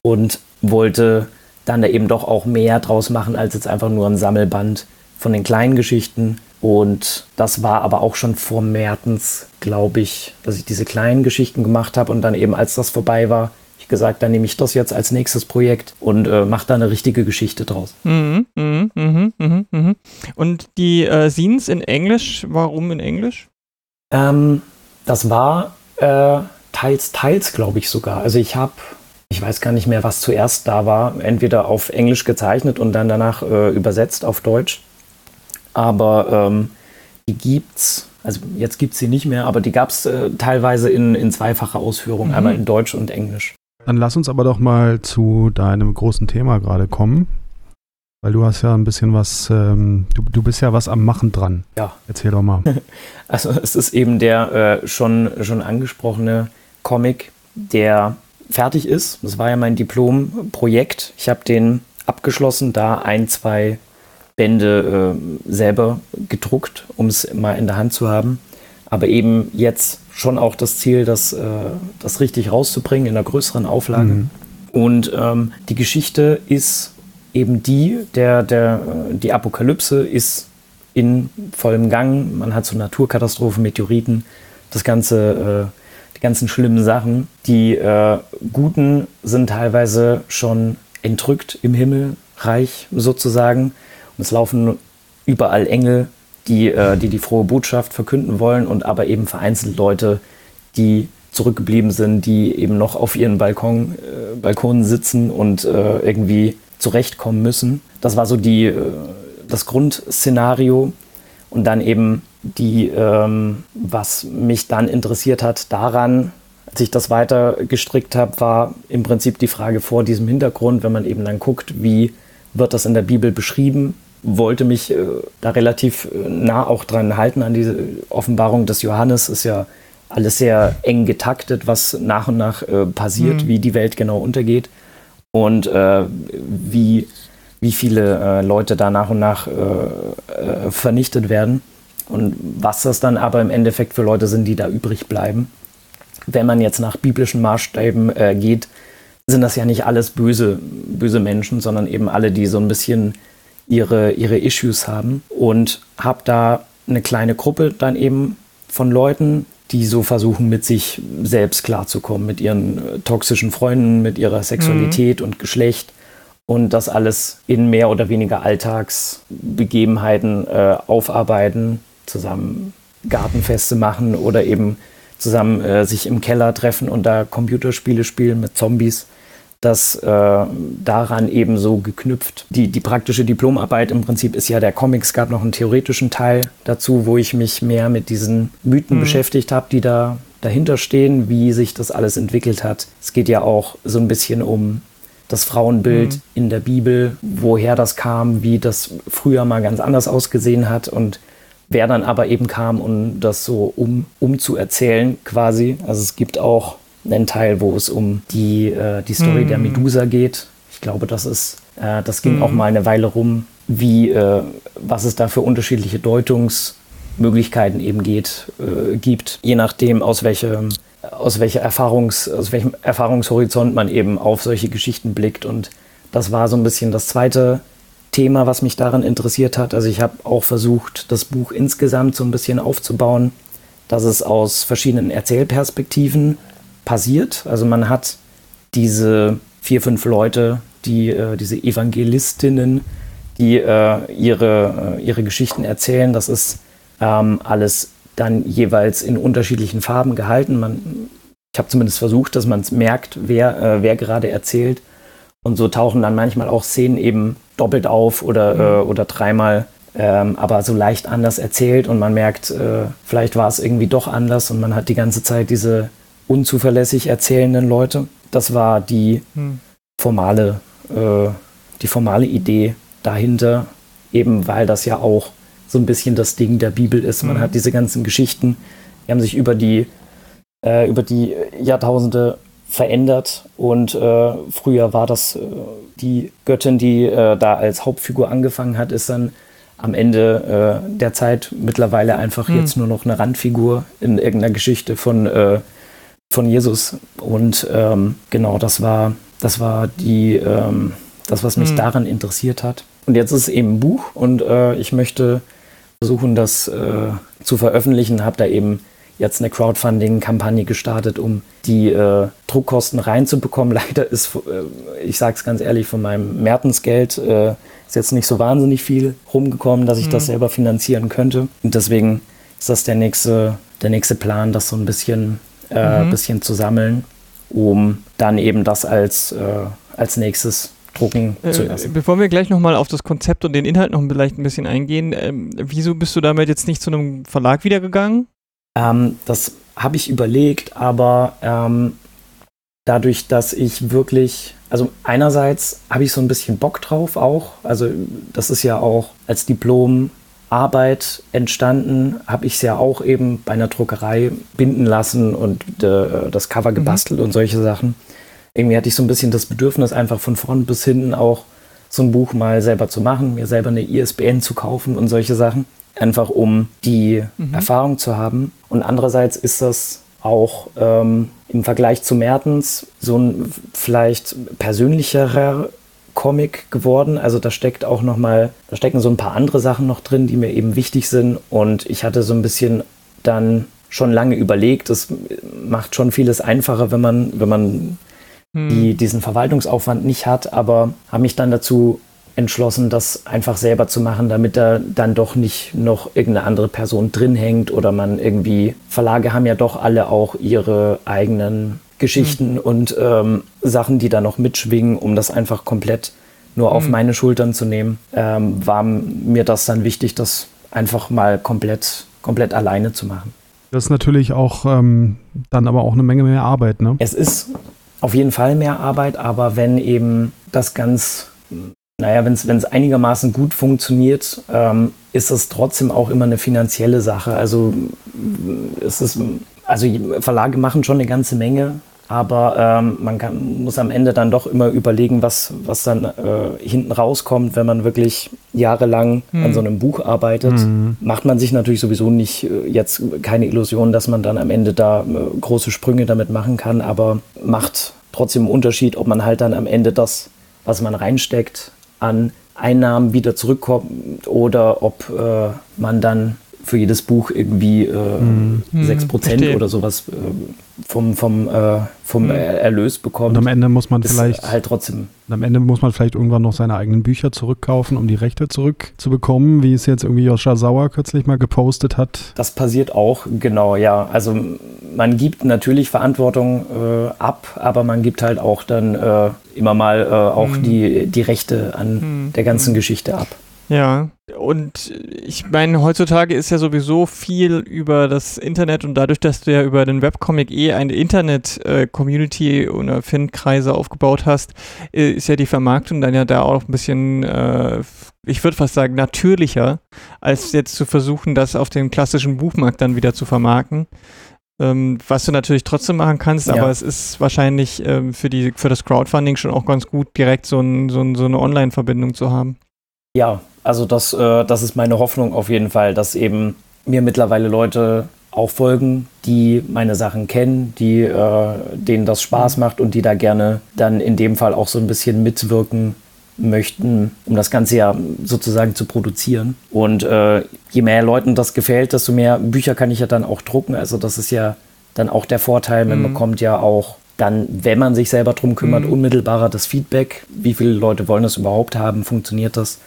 und wollte dann da eben doch auch mehr draus machen als jetzt einfach nur ein Sammelband von den kleinen Geschichten. Und das war aber auch schon vor Märtens, glaube ich, dass ich diese kleinen Geschichten gemacht habe und dann eben, als das vorbei war, gesagt, dann nehme ich das jetzt als nächstes Projekt und äh, mache da eine richtige Geschichte draus. Mhm, mh, mh, mh, mh. Und die äh, Scenes in Englisch, warum in Englisch? Ähm, das war äh, teils, teils, glaube ich sogar. Also ich habe, ich weiß gar nicht mehr, was zuerst da war, entweder auf Englisch gezeichnet und dann danach äh, übersetzt auf Deutsch. Aber ähm, die gibt's also jetzt gibt es sie nicht mehr, aber die gab es äh, teilweise in, in zweifacher Ausführung, mhm. einmal in Deutsch und Englisch. Dann lass uns aber doch mal zu deinem großen Thema gerade kommen. Weil du hast ja ein bisschen was, ähm, du, du bist ja was am Machen dran. Ja. Erzähl doch mal. *laughs* Also es ist eben der äh, schon, schon angesprochene Comic, der fertig ist. Das war ja mein Diplomprojekt. Ich habe den abgeschlossen, da ein, zwei Bände äh, selber gedruckt, um es mal in der Hand zu haben. Aber eben jetzt schon auch das Ziel, das, äh, das richtig rauszubringen in einer größeren Auflage. Mhm. Und ähm, die Geschichte ist eben die, der, der, äh, die Apokalypse ist in vollem Gang. Man hat so Naturkatastrophen, Meteoriten, das ganze, äh, die ganzen schlimmen Sachen. Die äh, Guten sind teilweise schon entrückt im Himmelreich sozusagen. Und es laufen überall Engel die, äh, die die frohe Botschaft verkünden wollen und aber eben vereinzelt Leute, die zurückgeblieben sind, die eben noch auf ihren Balkon, äh, Balkonen sitzen und äh, irgendwie zurechtkommen müssen. Das war so die, äh, das Grundszenario. Und dann eben die, ähm, was mich dann interessiert hat daran, als ich das weiter gestrickt habe, war im Prinzip die Frage vor diesem Hintergrund, wenn man eben dann guckt, wie wird das in der Bibel beschrieben, wollte mich äh, da relativ äh, nah auch dran halten an diese Offenbarung des Johannes. Ist ja alles sehr eng getaktet, was nach und nach äh, passiert, mhm. wie die Welt genau untergeht und äh, wie, wie viele äh, Leute da nach und nach äh, vernichtet werden und was das dann aber im Endeffekt für Leute sind, die da übrig bleiben. Wenn man jetzt nach biblischen Maßstäben geht, sind das ja nicht alles böse, böse Menschen, sondern eben alle, die so ein bisschen ihre, ihre Issues haben und habe da eine kleine Gruppe dann eben von Leuten, die so versuchen, mit sich selbst klarzukommen, mit ihren äh, toxischen Freunden, mit ihrer Sexualität mhm. und Geschlecht und das alles in mehr oder weniger Alltagsbegebenheiten äh, aufarbeiten, zusammen Gartenfeste machen oder eben zusammen äh, sich im Keller treffen und da Computerspiele spielen mit Zombies. Das äh, daran eben so geknüpft. Die, die praktische Diplomarbeit im Prinzip ist ja der Comic. Es gab noch einen theoretischen Teil dazu, wo ich mich mehr mit diesen Mythen mhm. beschäftigt habe, die da dahinter stehen, wie sich das alles entwickelt hat. Es geht ja auch so ein bisschen um das Frauenbild mhm. in der Bibel, woher das kam, wie das früher mal ganz anders ausgesehen hat und wer dann aber eben kam, um das so um, umzuerzählen quasi. Also es gibt auch einen Teil, wo es um die, äh, die Story mhm. der Medusa geht. Ich glaube, das ist, äh, das ging mhm. auch mal eine Weile rum, wie, äh, was es da für unterschiedliche Deutungsmöglichkeiten eben geht, äh, gibt, je nachdem, aus welchem aus, welcher Erfahrungs, aus welchem Erfahrungshorizont man eben auf solche Geschichten blickt. Und das war so ein bisschen das zweite Thema, was mich daran interessiert hat. Also ich habe auch versucht, das Buch insgesamt so ein bisschen aufzubauen, dass es aus verschiedenen Erzählperspektiven passiert. Also man hat diese vier, fünf Leute, die äh, diese Evangelistinnen, die äh, ihre, äh, ihre Geschichten erzählen. Das ist ähm, alles dann jeweils in unterschiedlichen Farben gehalten. Man, ich habe zumindest versucht, dass man es merkt, wer, äh, wer gerade erzählt. Und so tauchen dann manchmal auch Szenen eben doppelt auf oder, mhm. äh, oder dreimal, ähm, aber so leicht anders erzählt und man merkt, äh, vielleicht war es irgendwie doch anders und man hat die ganze Zeit diese unzuverlässig erzählenden Leute. Das war die mhm. formale, äh, die formale Idee dahinter, eben weil das ja auch so ein bisschen das Ding der Bibel ist. Man mhm. hat diese ganzen Geschichten, die haben sich über die, äh, über die Jahrtausende verändert und äh, früher war das äh, die Göttin, die äh, da als Hauptfigur angefangen hat, ist dann am Ende äh, der Zeit mittlerweile einfach mhm. jetzt nur noch eine Randfigur in irgendeiner Geschichte von, äh, von Jesus. Und ähm, genau, das war, das war die, ähm, das, was mich mhm. daran interessiert hat. Und jetzt ist es eben ein Buch und äh, ich möchte versuchen, das zu veröffentlichen, habe da eben jetzt eine Crowdfunding-Kampagne gestartet, um die äh, Druckkosten reinzubekommen. *laughs* Leider ist, äh, ich sage es ganz ehrlich, von meinem Mertensgeld äh, ist jetzt nicht so wahnsinnig viel rumgekommen, dass ich mhm. das selber finanzieren könnte. Und deswegen ist das der nächste, der nächste Plan, das so ein bisschen, äh, mhm. bisschen zu sammeln, um dann eben das als, äh, als nächstes drucken äh, zu lassen. Bevor wir gleich nochmal auf das Konzept und den Inhalt noch vielleicht ein bisschen eingehen, ähm, wieso bist du damit jetzt nicht zu einem Verlag wiedergegangen? Ähm, das habe ich überlegt, aber ähm, dadurch, dass ich wirklich, also einerseits habe ich so ein bisschen Bock drauf auch, also das ist ja auch als Diplomarbeit entstanden, habe ich es ja auch eben bei einer Druckerei binden lassen und äh, das Cover mhm. gebastelt mhm. und solche Sachen. Irgendwie hatte ich so ein bisschen das Bedürfnis, einfach von vorn bis hinten auch so ein Buch mal selber zu machen, mir selber eine ISBN zu kaufen und solche Sachen einfach um die mhm. Erfahrung zu haben. Und andererseits ist das auch ähm, im Vergleich zu Mertens so ein vielleicht persönlicherer Comic geworden. Also da steckt auch noch mal, da stecken so ein paar andere Sachen noch drin, die mir eben wichtig sind. Und ich hatte so ein bisschen dann schon lange überlegt. Es macht schon vieles einfacher, wenn man, wenn man hm. die, diesen Verwaltungsaufwand nicht hat. Aber habe mich dann dazu entschlossen, das einfach selber zu machen, damit da dann doch nicht noch irgendeine andere Person drin hängt oder man irgendwie, Verlage haben ja doch alle auch ihre eigenen Geschichten mhm. und ähm, Sachen, die da noch mitschwingen, um das einfach komplett nur auf mhm. meine Schultern zu nehmen, ähm, war mir das dann wichtig, das einfach mal komplett, komplett alleine zu machen. Das ist natürlich auch ähm, dann aber auch eine Menge mehr Arbeit, ne? Es ist auf jeden Fall mehr Arbeit, aber wenn eben das ganz naja, wenn es einigermaßen gut funktioniert, ähm, ist es trotzdem auch immer eine finanzielle Sache. Also es ist, also Verlage machen schon eine ganze Menge, aber ähm, man kann, muss am Ende dann doch immer überlegen, was, was dann äh, hinten rauskommt, wenn man wirklich jahrelang hm. an so einem Buch arbeitet. Hm. Macht man sich natürlich sowieso nicht äh, jetzt keine Illusion, dass man dann am Ende da äh, große Sprünge damit machen kann, aber macht trotzdem einen Unterschied, ob man halt dann am Ende das, was man reinsteckt, an Einnahmen wieder zurückkommt oder ob äh, man dann für jedes Buch irgendwie äh, mhm. 6% mhm, oder sowas äh, vom, vom, äh, vom mhm. Erlös bekommt. Und am Ende muss man vielleicht halt trotzdem. Am Ende muss man vielleicht irgendwann noch seine eigenen Bücher zurückkaufen, um die Rechte zurückzubekommen, wie es jetzt irgendwie Joscha Sauer kürzlich mal gepostet hat. Das passiert auch, genau, ja. Also man gibt natürlich Verantwortung äh, ab, aber man gibt halt auch dann äh, immer mal äh, auch mhm. die, die Rechte an mhm. der ganzen Geschichte ab. Ja, und ich meine, heutzutage ist ja sowieso viel über das Internet und dadurch, dass du ja über den Webcomic eh eine Internet-Community oder Fan-Kreise aufgebaut hast, äh, ist ja die Vermarktung dann ja da auch ein bisschen, äh, ich würde fast sagen, natürlicher, als jetzt zu versuchen, das auf dem klassischen Buchmarkt dann wieder zu vermarkten. Ähm, was du natürlich trotzdem machen kannst, ja. aber es ist wahrscheinlich ähm, für, die, für das Crowdfunding schon auch ganz gut, direkt so, ein, so, ein, so eine Online-Verbindung zu haben. Ja, also das, äh, das ist meine Hoffnung auf jeden Fall, dass eben mir mittlerweile Leute auch folgen, die meine Sachen kennen, die äh, denen das Spaß macht und die da gerne dann in dem Fall auch so ein bisschen mitwirken möchten, um das Ganze ja sozusagen zu produzieren. Und äh, je mehr Leuten das gefällt, desto mehr Bücher kann ich ja dann auch drucken. Also das ist ja dann auch der Vorteil, man mhm. bekommt ja auch dann, wenn man sich selber drum kümmert, mhm. unmittelbarer das Feedback. Wie viele Leute wollen das überhaupt haben? Funktioniert das?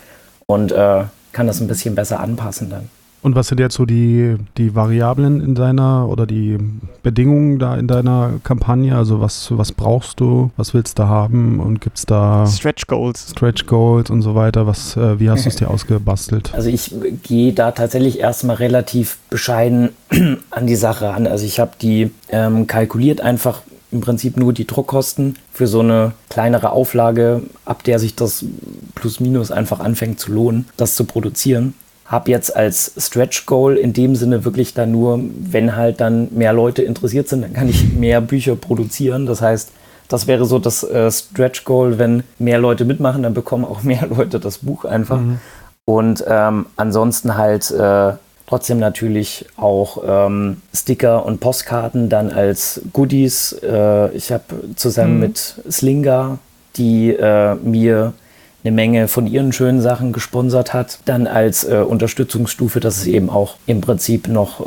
Und äh, kann das ein bisschen besser anpassen dann. Und was sind jetzt so die, die Variablen in deiner oder die Bedingungen da in deiner Kampagne? Also was, was brauchst du, was willst du haben und gibt es da Stretch Goals? Stretch Goals und so weiter. Was, äh, wie hast du es dir *laughs* ausgebastelt? Also ich gehe da tatsächlich erstmal relativ bescheiden *clears throat* an die Sache an. Also ich habe die ähm, kalkuliert einfach im Prinzip nur die Druckkosten für so eine kleinere Auflage, ab der sich das plus minus einfach anfängt zu lohnen, das zu produzieren. Hab jetzt als Stretch Goal in dem Sinne wirklich dann nur, wenn halt dann mehr Leute interessiert sind, dann kann ich mehr Bücher produzieren. Das heißt, das wäre so das äh, Stretch Goal, wenn mehr Leute mitmachen, dann bekommen auch *laughs* mehr Leute das Buch einfach. Mhm. Und ähm, ansonsten halt äh, Trotzdem natürlich auch ähm, Sticker und Postkarten dann als Goodies. Äh, ich habe zusammen mhm. mit Slinga, die äh, mir eine Menge von ihren schönen Sachen gesponsert hat, dann als äh, Unterstützungsstufe, dass es eben auch im Prinzip noch äh,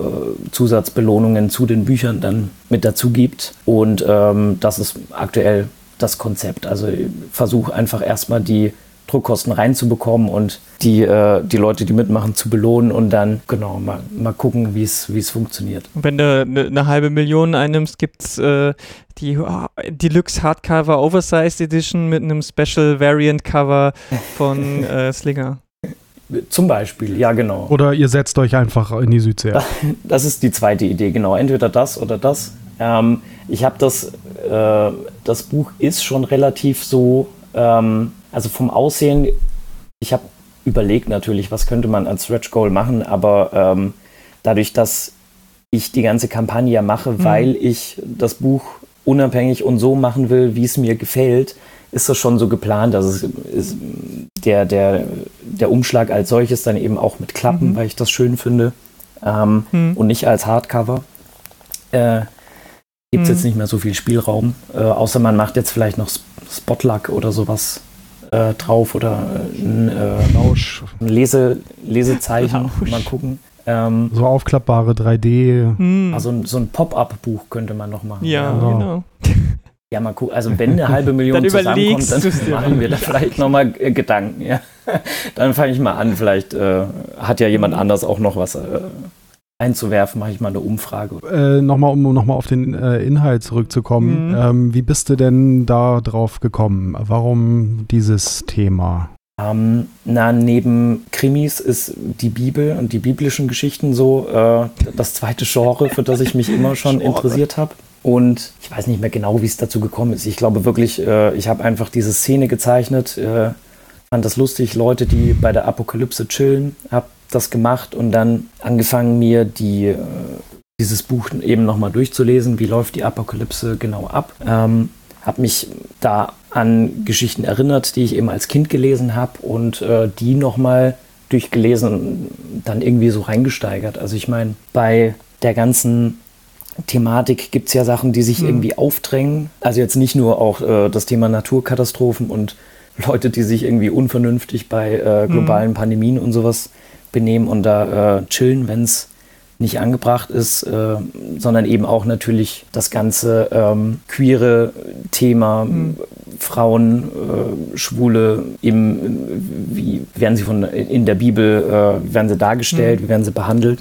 Zusatzbelohnungen zu den Büchern dann mit dazu gibt. Und ähm, das ist aktuell das Konzept. Also ich versuche einfach erstmal die Druckkosten reinzubekommen und die, äh, die Leute, die mitmachen, zu belohnen und dann genau mal, mal gucken, wie es funktioniert. Und wenn du eine, eine halbe Million einnimmst, gibt es äh, die oh, Deluxe Hardcover Oversized Edition mit einem Special Variant Cover von *laughs* äh, Slinger. Zum Beispiel, ja, genau. Oder ihr setzt euch einfach in die Südsee. *laughs* Das ist die zweite Idee, genau. Entweder das oder das. Ähm, ich habe das, äh, das Buch ist schon relativ so ähm, also vom Aussehen, ich habe überlegt natürlich, was könnte man als Stretch Goal machen, aber ähm, dadurch, dass ich die ganze Kampagne mache, mhm. weil ich das Buch unabhängig und so machen will, wie es mir gefällt, ist das schon so geplant. Also ist der, der, der Umschlag als solches dann eben auch mit Klappen, mhm. weil ich das schön finde. Ähm, mhm. Und nicht als Hardcover. Äh, Gibt es jetzt mhm. nicht mehr so viel Spielraum. Äh, außer man macht jetzt vielleicht noch Spotluck oder sowas äh, drauf oder ein, äh, Rausch. ein Lese, Lesezeichen. Rausch. Mal gucken. Ähm, so aufklappbare 3D. Hm. Also so ein Pop-up-Buch könnte man noch machen. Ja, genau. genau. *laughs* Ja, mal gucken. Also wenn eine halbe *laughs* Million dann zusammenkommt, dann machen wir da vielleicht nochmal äh, Gedanken. Ja. *laughs* Dann fange ich mal an. Vielleicht äh, hat ja jemand anders auch noch was äh, einzuwerfen, mache ich mal eine Umfrage. Äh, nochmal, um nochmal auf den äh, Inhalt zurückzukommen. Mhm. Ähm, wie bist du denn da drauf gekommen? Warum dieses Thema? Ähm, na, neben Krimis ist die Bibel und die biblischen Geschichten so äh, das zweite Genre, für das ich mich immer schon *laughs* interessiert habe. Und ich weiß nicht mehr genau, wie es dazu gekommen ist. Ich glaube wirklich, äh, ich habe einfach diese Szene gezeichnet, äh, fand das lustig, Leute, die bei der Apokalypse chillen, habe das gemacht und dann angefangen, mir die, äh, dieses Buch eben nochmal durchzulesen. Wie läuft die Apokalypse genau ab? Ähm, habe mich da an Geschichten erinnert, die ich eben als Kind gelesen habe und äh, die nochmal durchgelesen und dann irgendwie so reingesteigert. Also ich meine, bei der ganzen Thematik gibt es ja Sachen, die sich mhm. irgendwie aufdrängen. Also jetzt nicht nur auch äh, das Thema Naturkatastrophen und Leute, die sich irgendwie unvernünftig bei äh, globalen mhm. Pandemien und sowas benehmen und da äh, chillen, wenn es nicht angebracht ist, äh, sondern eben auch natürlich das ganze ähm, queere Thema, mhm. Frauen, äh, Schwule, eben, wie werden sie von, in der Bibel, äh, werden sie dargestellt, mhm. wie werden sie behandelt.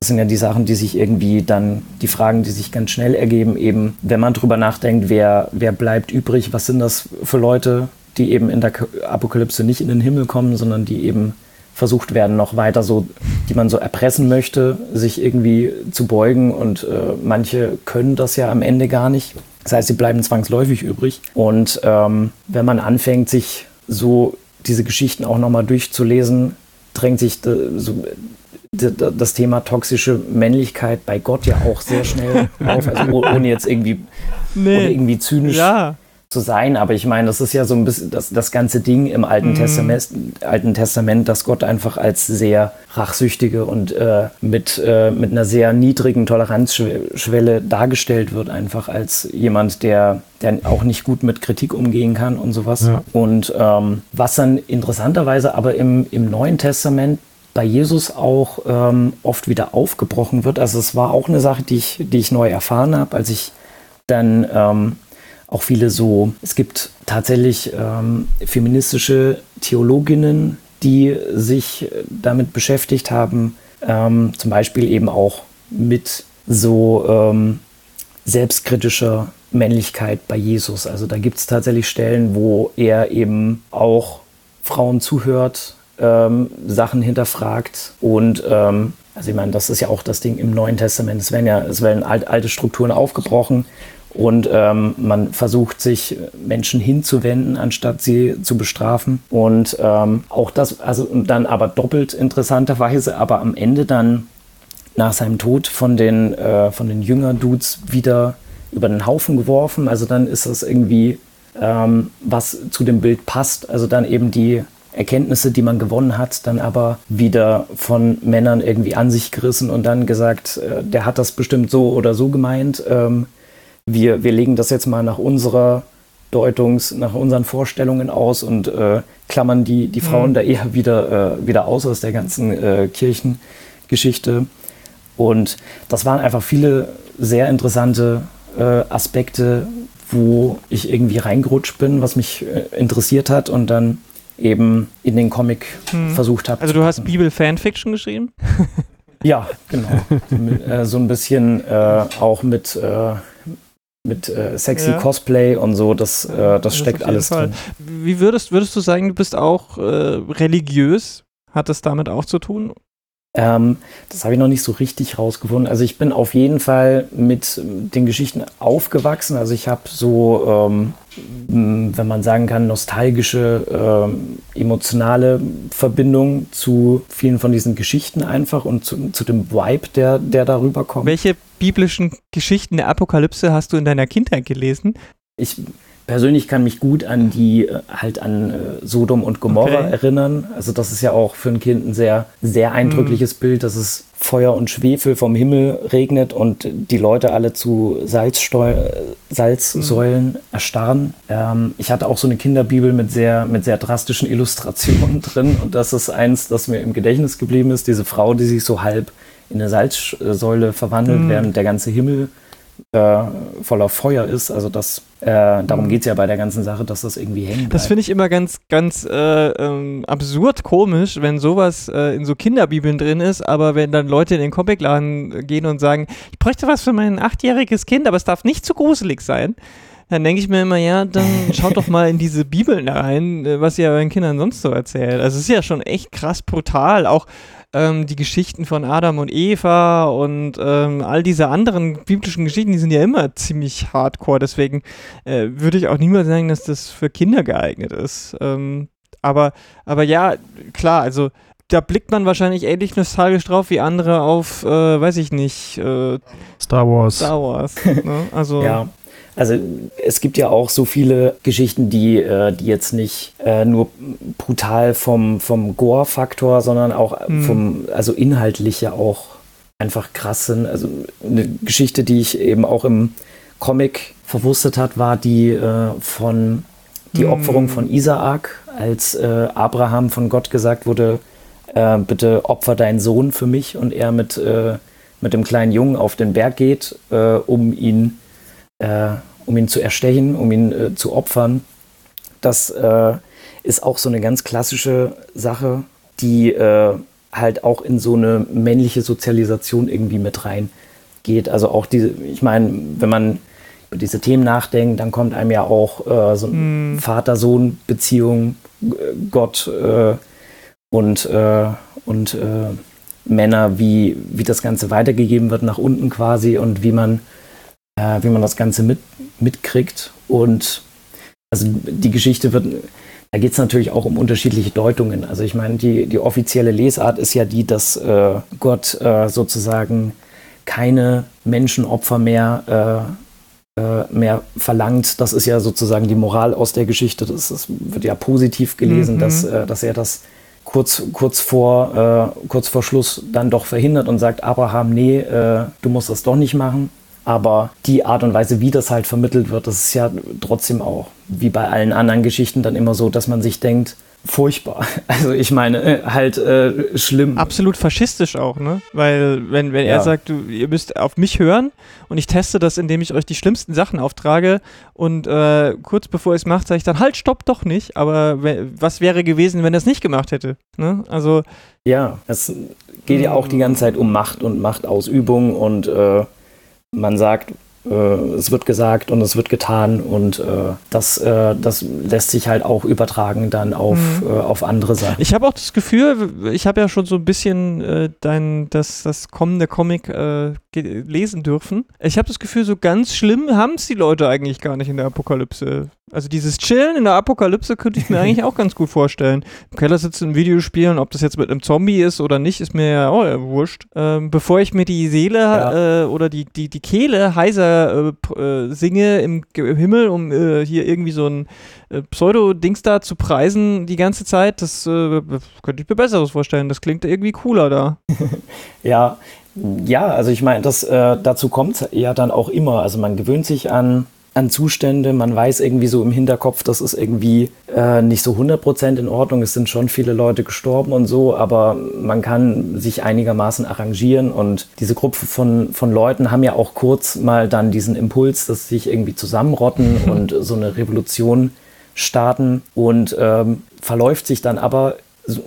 Das sind ja die Sachen, die sich irgendwie dann, die Fragen, die sich ganz schnell ergeben, eben, wenn man drüber nachdenkt, wer, wer bleibt übrig, was sind das für Leute, die eben in der Apokalypse nicht in den Himmel kommen, sondern die eben versucht werden, noch weiter so, die man so erpressen möchte, sich irgendwie zu beugen. Und äh, manche können das ja am Ende gar nicht. Das heißt, sie bleiben zwangsläufig übrig. Und ähm, wenn man anfängt, sich so diese Geschichten auch nochmal durchzulesen, drängt sich so das Thema toxische Männlichkeit bei Gott ja auch sehr schnell auf, also ohne jetzt irgendwie, nee. irgendwie zynisch ja zu sein. Aber ich meine, das ist ja so ein bisschen das, das ganze Ding im Alten, mhm. Testament, Alten Testament, dass Gott einfach als sehr rachsüchtige und äh, mit, äh, mit einer sehr niedrigen Toleranzschwelle dargestellt wird, einfach als jemand, der, der auch nicht gut mit Kritik umgehen kann und sowas. Ja. Und ähm, was dann interessanterweise aber im, im Neuen Testament bei Jesus auch ähm, oft wieder aufgebrochen wird. Also es war auch eine Sache, die ich, die ich neu erfahren habe, als ich dann ähm, auch viele so, es gibt tatsächlich ähm, feministische Theologinnen, die sich damit beschäftigt haben, ähm, zum Beispiel eben auch mit so ähm, selbstkritischer Männlichkeit bei Jesus. Also da gibt es tatsächlich Stellen, wo er eben auch Frauen zuhört, ähm, Sachen hinterfragt und ähm, also ich meine, das ist ja auch das Ding im Neuen Testament. Es werden ja, es werden alte Strukturen aufgebrochen und ähm, man versucht sich Menschen hinzuwenden, anstatt sie zu bestrafen. Und ähm, auch das, also dann aber doppelt interessanterweise, aber am Ende dann nach seinem Tod von den, äh, von den Jünger-Dudes wieder über den Haufen geworfen. Also dann ist das irgendwie, ähm, was zu dem Bild passt. Also dann eben die Erkenntnisse, die man gewonnen hat, dann aber wieder von Männern irgendwie an sich gerissen und dann gesagt, äh, der hat das bestimmt so oder so gemeint. Ähm, wir, wir legen das jetzt mal nach unserer Deutungs, nach unseren Vorstellungen aus und äh, klammern die, die Frauen mhm. da eher wieder, äh, wieder aus aus der ganzen äh, Kirchengeschichte. Und das waren einfach viele sehr interessante äh, Aspekte, wo ich irgendwie reingerutscht bin, was mich äh, interessiert hat und dann eben in den Comic hm. versucht habe. Also du hast Bibel-Fanfiction geschrieben? ja, genau. *laughs* Äh, so ein bisschen auch mit mit äh, sexy ja. Cosplay und so, das, äh, das, das steckt alles Fall. drin. Wie würdest, würdest du sagen, du bist auch äh, religiös? Hat das damit auch zu tun? Ähm, das habe ich noch nicht so richtig rausgefunden. Also ich bin auf jeden Fall mit den Geschichten aufgewachsen. Also ich habe so, ähm, wenn man sagen kann, nostalgische, ähm, emotionale Verbindung zu vielen von diesen Geschichten einfach und zu, zu dem Vibe, der, der darüber kommt. Welche biblischen Geschichten der Apokalypse hast du in deiner Kindheit gelesen? Ich persönlich kann mich gut an die, äh, halt an äh, Sodom und Gomorra okay. erinnern. Also das ist ja auch für ein Kind ein sehr, sehr eindrückliches mm. Bild, dass es Feuer und Schwefel vom Himmel regnet und die Leute alle zu Salzsteu Salzsäulen mm. erstarren. Ähm, ich hatte auch so eine Kinderbibel mit sehr, mit sehr drastischen Illustrationen *laughs* drin und das ist eins, das mir im Gedächtnis geblieben ist. Diese Frau, die sich so halb in eine Salzsäule verwandelt, mm. während der ganze Himmel äh, voller Feuer ist. Also das, äh, darum geht es ja bei der ganzen Sache, dass das irgendwie hängen bleibt. Das finde ich immer ganz, ganz äh, ähm, absurd komisch, wenn sowas äh, in so Kinderbibeln drin ist, aber wenn dann Leute in den Comicladen gehen und sagen, ich bräuchte was für mein achtjähriges Kind, aber es darf nicht zu gruselig sein. Dann denke ich mir immer, ja, dann *laughs* schaut doch mal in diese Bibeln rein, äh, was ihr euren Kindern sonst so erzählt. Also es ist ja schon echt krass brutal. Auch ähm, die Geschichten von Adam und Eva und ähm, all diese anderen biblischen Geschichten, die sind ja immer ziemlich hardcore. Deswegen äh, würde ich auch niemals sagen, dass das für Kinder geeignet ist. Ähm, aber, aber ja, klar, also da blickt man wahrscheinlich ähnlich nostalgisch drauf wie andere auf, äh, weiß ich nicht, äh, Star Wars. Star Wars. Ne? Also *laughs* ja. Also es gibt ja auch so viele Geschichten, die, äh, die jetzt nicht äh, nur brutal vom, vom Gore-Faktor, sondern auch mhm. vom, also inhaltlich ja auch einfach krass sind. Also eine Geschichte, die ich eben auch im Comic verwurstet hat, war die äh, von die mhm. Opferung von Isaak, als Abraham von Gott gesagt wurde, bitte opfer deinen Sohn für mich und er mit, mit dem kleinen Jungen auf den Berg geht, um ihn äh, um ihn zu erstechen, um ihn äh, zu opfern. Das äh, ist auch so eine ganz klassische Sache, die äh, halt auch in so eine männliche Sozialisation irgendwie mit reingeht. Also auch diese, ich meine, wenn man über diese Themen nachdenkt, dann kommt einem ja auch äh, so mm. Vater-Sohn-Beziehung, äh, Gott und, und Männer, wie, wie das Ganze weitergegeben wird nach unten quasi und wie man äh, wie man das Ganze mit, mitkriegt. Und also die Geschichte wird, da geht es natürlich auch um unterschiedliche Deutungen. Also ich meine, die, die offizielle Lesart ist ja die, dass äh, Gott äh, sozusagen keine Menschenopfer mehr, äh, äh, mehr verlangt. Das ist ja sozusagen die Moral aus der Geschichte. Das, das wird ja positiv gelesen, mhm. dass, äh, dass er das kurz, kurz, vor, kurz vor Schluss dann doch verhindert und sagt, Abraham, nee, du musst das doch nicht machen. Aber die Art und Weise, wie das halt vermittelt wird, das ist ja trotzdem auch, wie bei allen anderen Geschichten, dann immer so, dass man sich denkt, furchtbar. *laughs* Also ich meine, äh, halt äh, schlimm. Absolut faschistisch auch, ne? Weil wenn, wenn ja. er sagt, du, ihr müsst auf mich hören und ich teste das, indem ich euch die schlimmsten Sachen auftrage und äh, kurz bevor es mache, sage ich dann, halt, stopp doch nicht. Aber was wäre gewesen, wenn er es nicht gemacht hätte? Ne? Also Ja, es geht ja auch die ganze Zeit um Macht und Machtausübung und äh, man sagt, es wird gesagt und es wird getan und äh, das, äh, das lässt sich halt auch übertragen dann auf, mhm. Äh, auf andere Sachen. Ich habe auch das Gefühl, ich habe ja schon so ein bisschen äh, dein, das, das kommende Comic äh, lesen dürfen. Ich habe das Gefühl, so ganz schlimm haben es die Leute eigentlich gar nicht in der Apokalypse. Also dieses Chillen in der Apokalypse könnte ich mir *laughs* eigentlich auch ganz gut vorstellen. Im Keller sitzen in Videospielen, ob das jetzt mit einem Zombie ist oder nicht, ist mir ja auch wurscht. Ähm, bevor ich mir die Seele ja. äh, oder die, die, die Kehle heiser äh, äh, singe im, im, Himmel, um äh, hier irgendwie so ein äh, Pseudo-Dings da zu preisen die ganze Zeit, das äh, könnte ich mir Besseres vorstellen. Das klingt irgendwie cooler da. *laughs* ja, ja, also ich meine, das äh, dazu kommt ja dann auch immer. Also man gewöhnt sich an, an Zustände, man weiß irgendwie so im Hinterkopf, das ist irgendwie äh, nicht so 100% in Ordnung. Es sind schon viele Leute gestorben und so, aber man kann sich einigermaßen arrangieren und diese Gruppe von, von Leuten haben ja auch kurz mal dann diesen Impuls, dass sie sich irgendwie zusammenrotten *laughs* und so eine Revolution starten und ähm, verläuft sich dann aber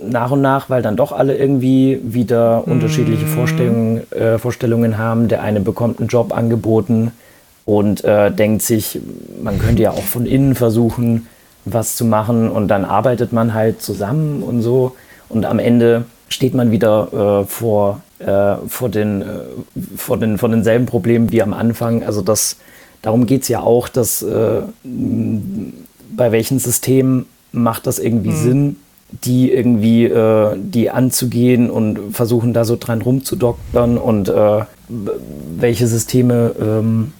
nach und nach, weil dann doch alle irgendwie wieder mhm. unterschiedliche Vorstellungen, äh, Vorstellungen haben. Der eine bekommt einen Job angeboten und äh, denkt sich, man könnte ja auch von innen versuchen, was zu machen und dann arbeitet man halt zusammen und so und am Ende steht man wieder äh, vor, äh, vor, den, äh, vor, den, vor denselben Problemen wie am Anfang. Also das, darum geht es ja auch, dass äh, bei welchen Systemen macht das irgendwie mhm. Sinn, die irgendwie äh, die anzugehen und versuchen da so dran rumzudoktern und äh, welche Systeme ähm,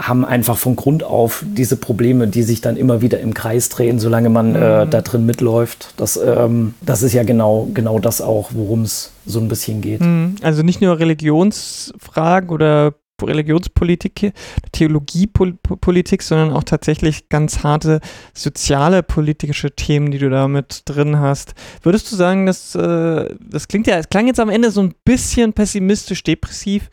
haben einfach von Grund auf diese Probleme, die sich dann immer wieder im Kreis drehen, solange man äh, mhm. da drin mitläuft. Das, ähm, das ist ja genau, genau das auch, worum es so ein bisschen geht. Mhm. Also nicht nur Religionsfragen oder Religionspolitik, Theologiepolitik, sondern auch tatsächlich ganz harte soziale politische Themen, die du da mit drin hast. Würdest du sagen, dass äh, das klingt ja, es klang jetzt am Ende so ein bisschen pessimistisch, depressiv.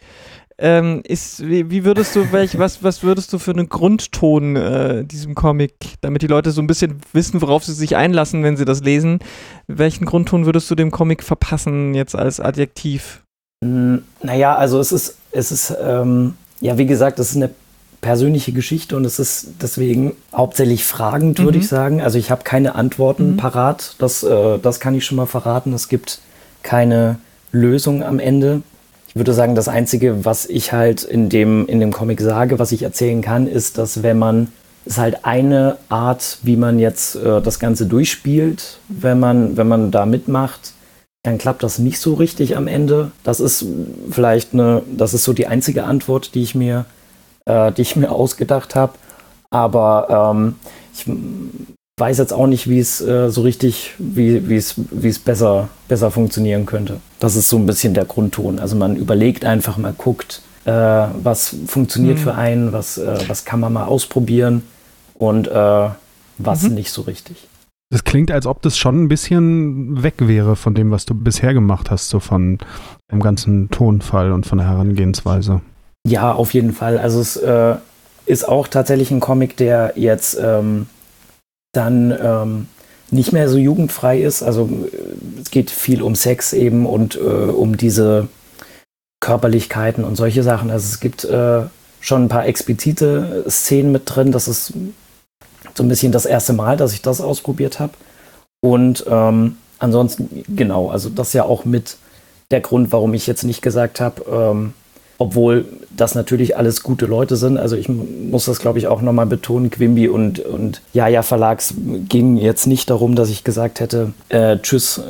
Ähm, ist, wie, wie, würdest du, welch, was, was würdest du für einen Grundton äh, diesem Comic, damit die Leute so ein bisschen wissen, worauf sie sich einlassen, wenn sie das lesen, welchen Grundton würdest du dem Comic verpassen, jetzt als Adjektiv? Naja, also es ist, es ist, ähm, ja, wie gesagt, es ist eine persönliche Geschichte und es ist deswegen hauptsächlich fragend, würde mhm. ich sagen. Also ich habe keine Antworten mhm. parat, das, äh, das kann ich schon mal verraten. Es gibt keine Lösung am Ende. Ich würde sagen, das Einzige, was ich halt in dem, in dem Comic sage, was ich erzählen kann, ist, dass wenn man, ist halt eine Art, wie man jetzt äh, das Ganze durchspielt, wenn man, wenn man da mitmacht dann klappt das nicht so richtig am Ende. Das ist vielleicht eine, das ist so die einzige Antwort, die ich mir, äh, die ich mir *laughs* ausgedacht habe. Aber ähm, ich weiß jetzt auch nicht, wie es äh, so richtig, wie, wie es, wie es besser, besser funktionieren könnte. Das ist so ein bisschen der Grundton. Also man überlegt einfach mal, guckt, äh, was funktioniert mhm. für einen, was, äh, was kann man mal ausprobieren und äh, was mhm. nicht so richtig. Das klingt, als ob das schon ein bisschen weg wäre von dem, was du bisher gemacht hast, so von dem ganzen Tonfall und von der Herangehensweise. Ja, auf jeden Fall. Also es äh, ist auch tatsächlich ein Comic, der jetzt ähm, dann ähm, nicht mehr so jugendfrei ist. Also es geht viel um Sex eben und äh, um diese Körperlichkeiten und solche Sachen. Also es gibt äh, schon ein paar explizite Szenen mit drin. Das ist so ein bisschen das erste Mal, dass ich das ausprobiert habe. Und ähm, ansonsten, genau, also das ist ja auch mit der Grund, warum ich jetzt nicht gesagt habe, ähm, obwohl das natürlich alles gute Leute sind. Also ich muss das, glaube ich, auch nochmal betonen. Quimby und, und Jaja Verlags ging jetzt nicht darum, dass ich gesagt hätte, äh, tschüss,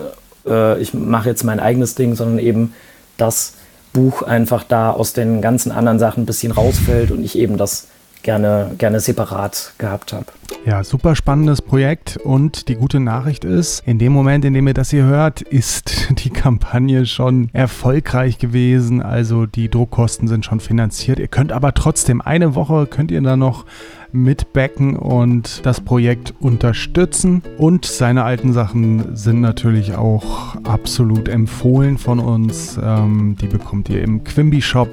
äh, ich mache jetzt mein eigenes Ding, sondern eben, dass Buch einfach da aus den ganzen anderen Sachen ein bisschen rausfällt und ich eben das gerne, gerne separat gehabt habe. Ja, super spannendes Projekt und die gute Nachricht ist, in dem Moment, in dem ihr das hier hört, ist *laughs* die Kampagne schon erfolgreich gewesen. Also die Druckkosten sind schon finanziert. Ihr könnt aber trotzdem eine Woche könnt ihr da noch mitbacken und das Projekt unterstützen. Und seine alten Sachen sind natürlich auch absolut empfohlen von uns. Ähm, die bekommt ihr im Quimby Shop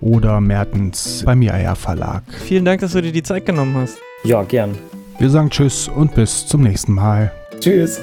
oder Mertens beim Jaja Verlag. Vielen Dank, dass du dir die Zeit genommen hast. Ja, gern. Wir sagen Tschüss und bis zum nächsten Mal. Tschüss.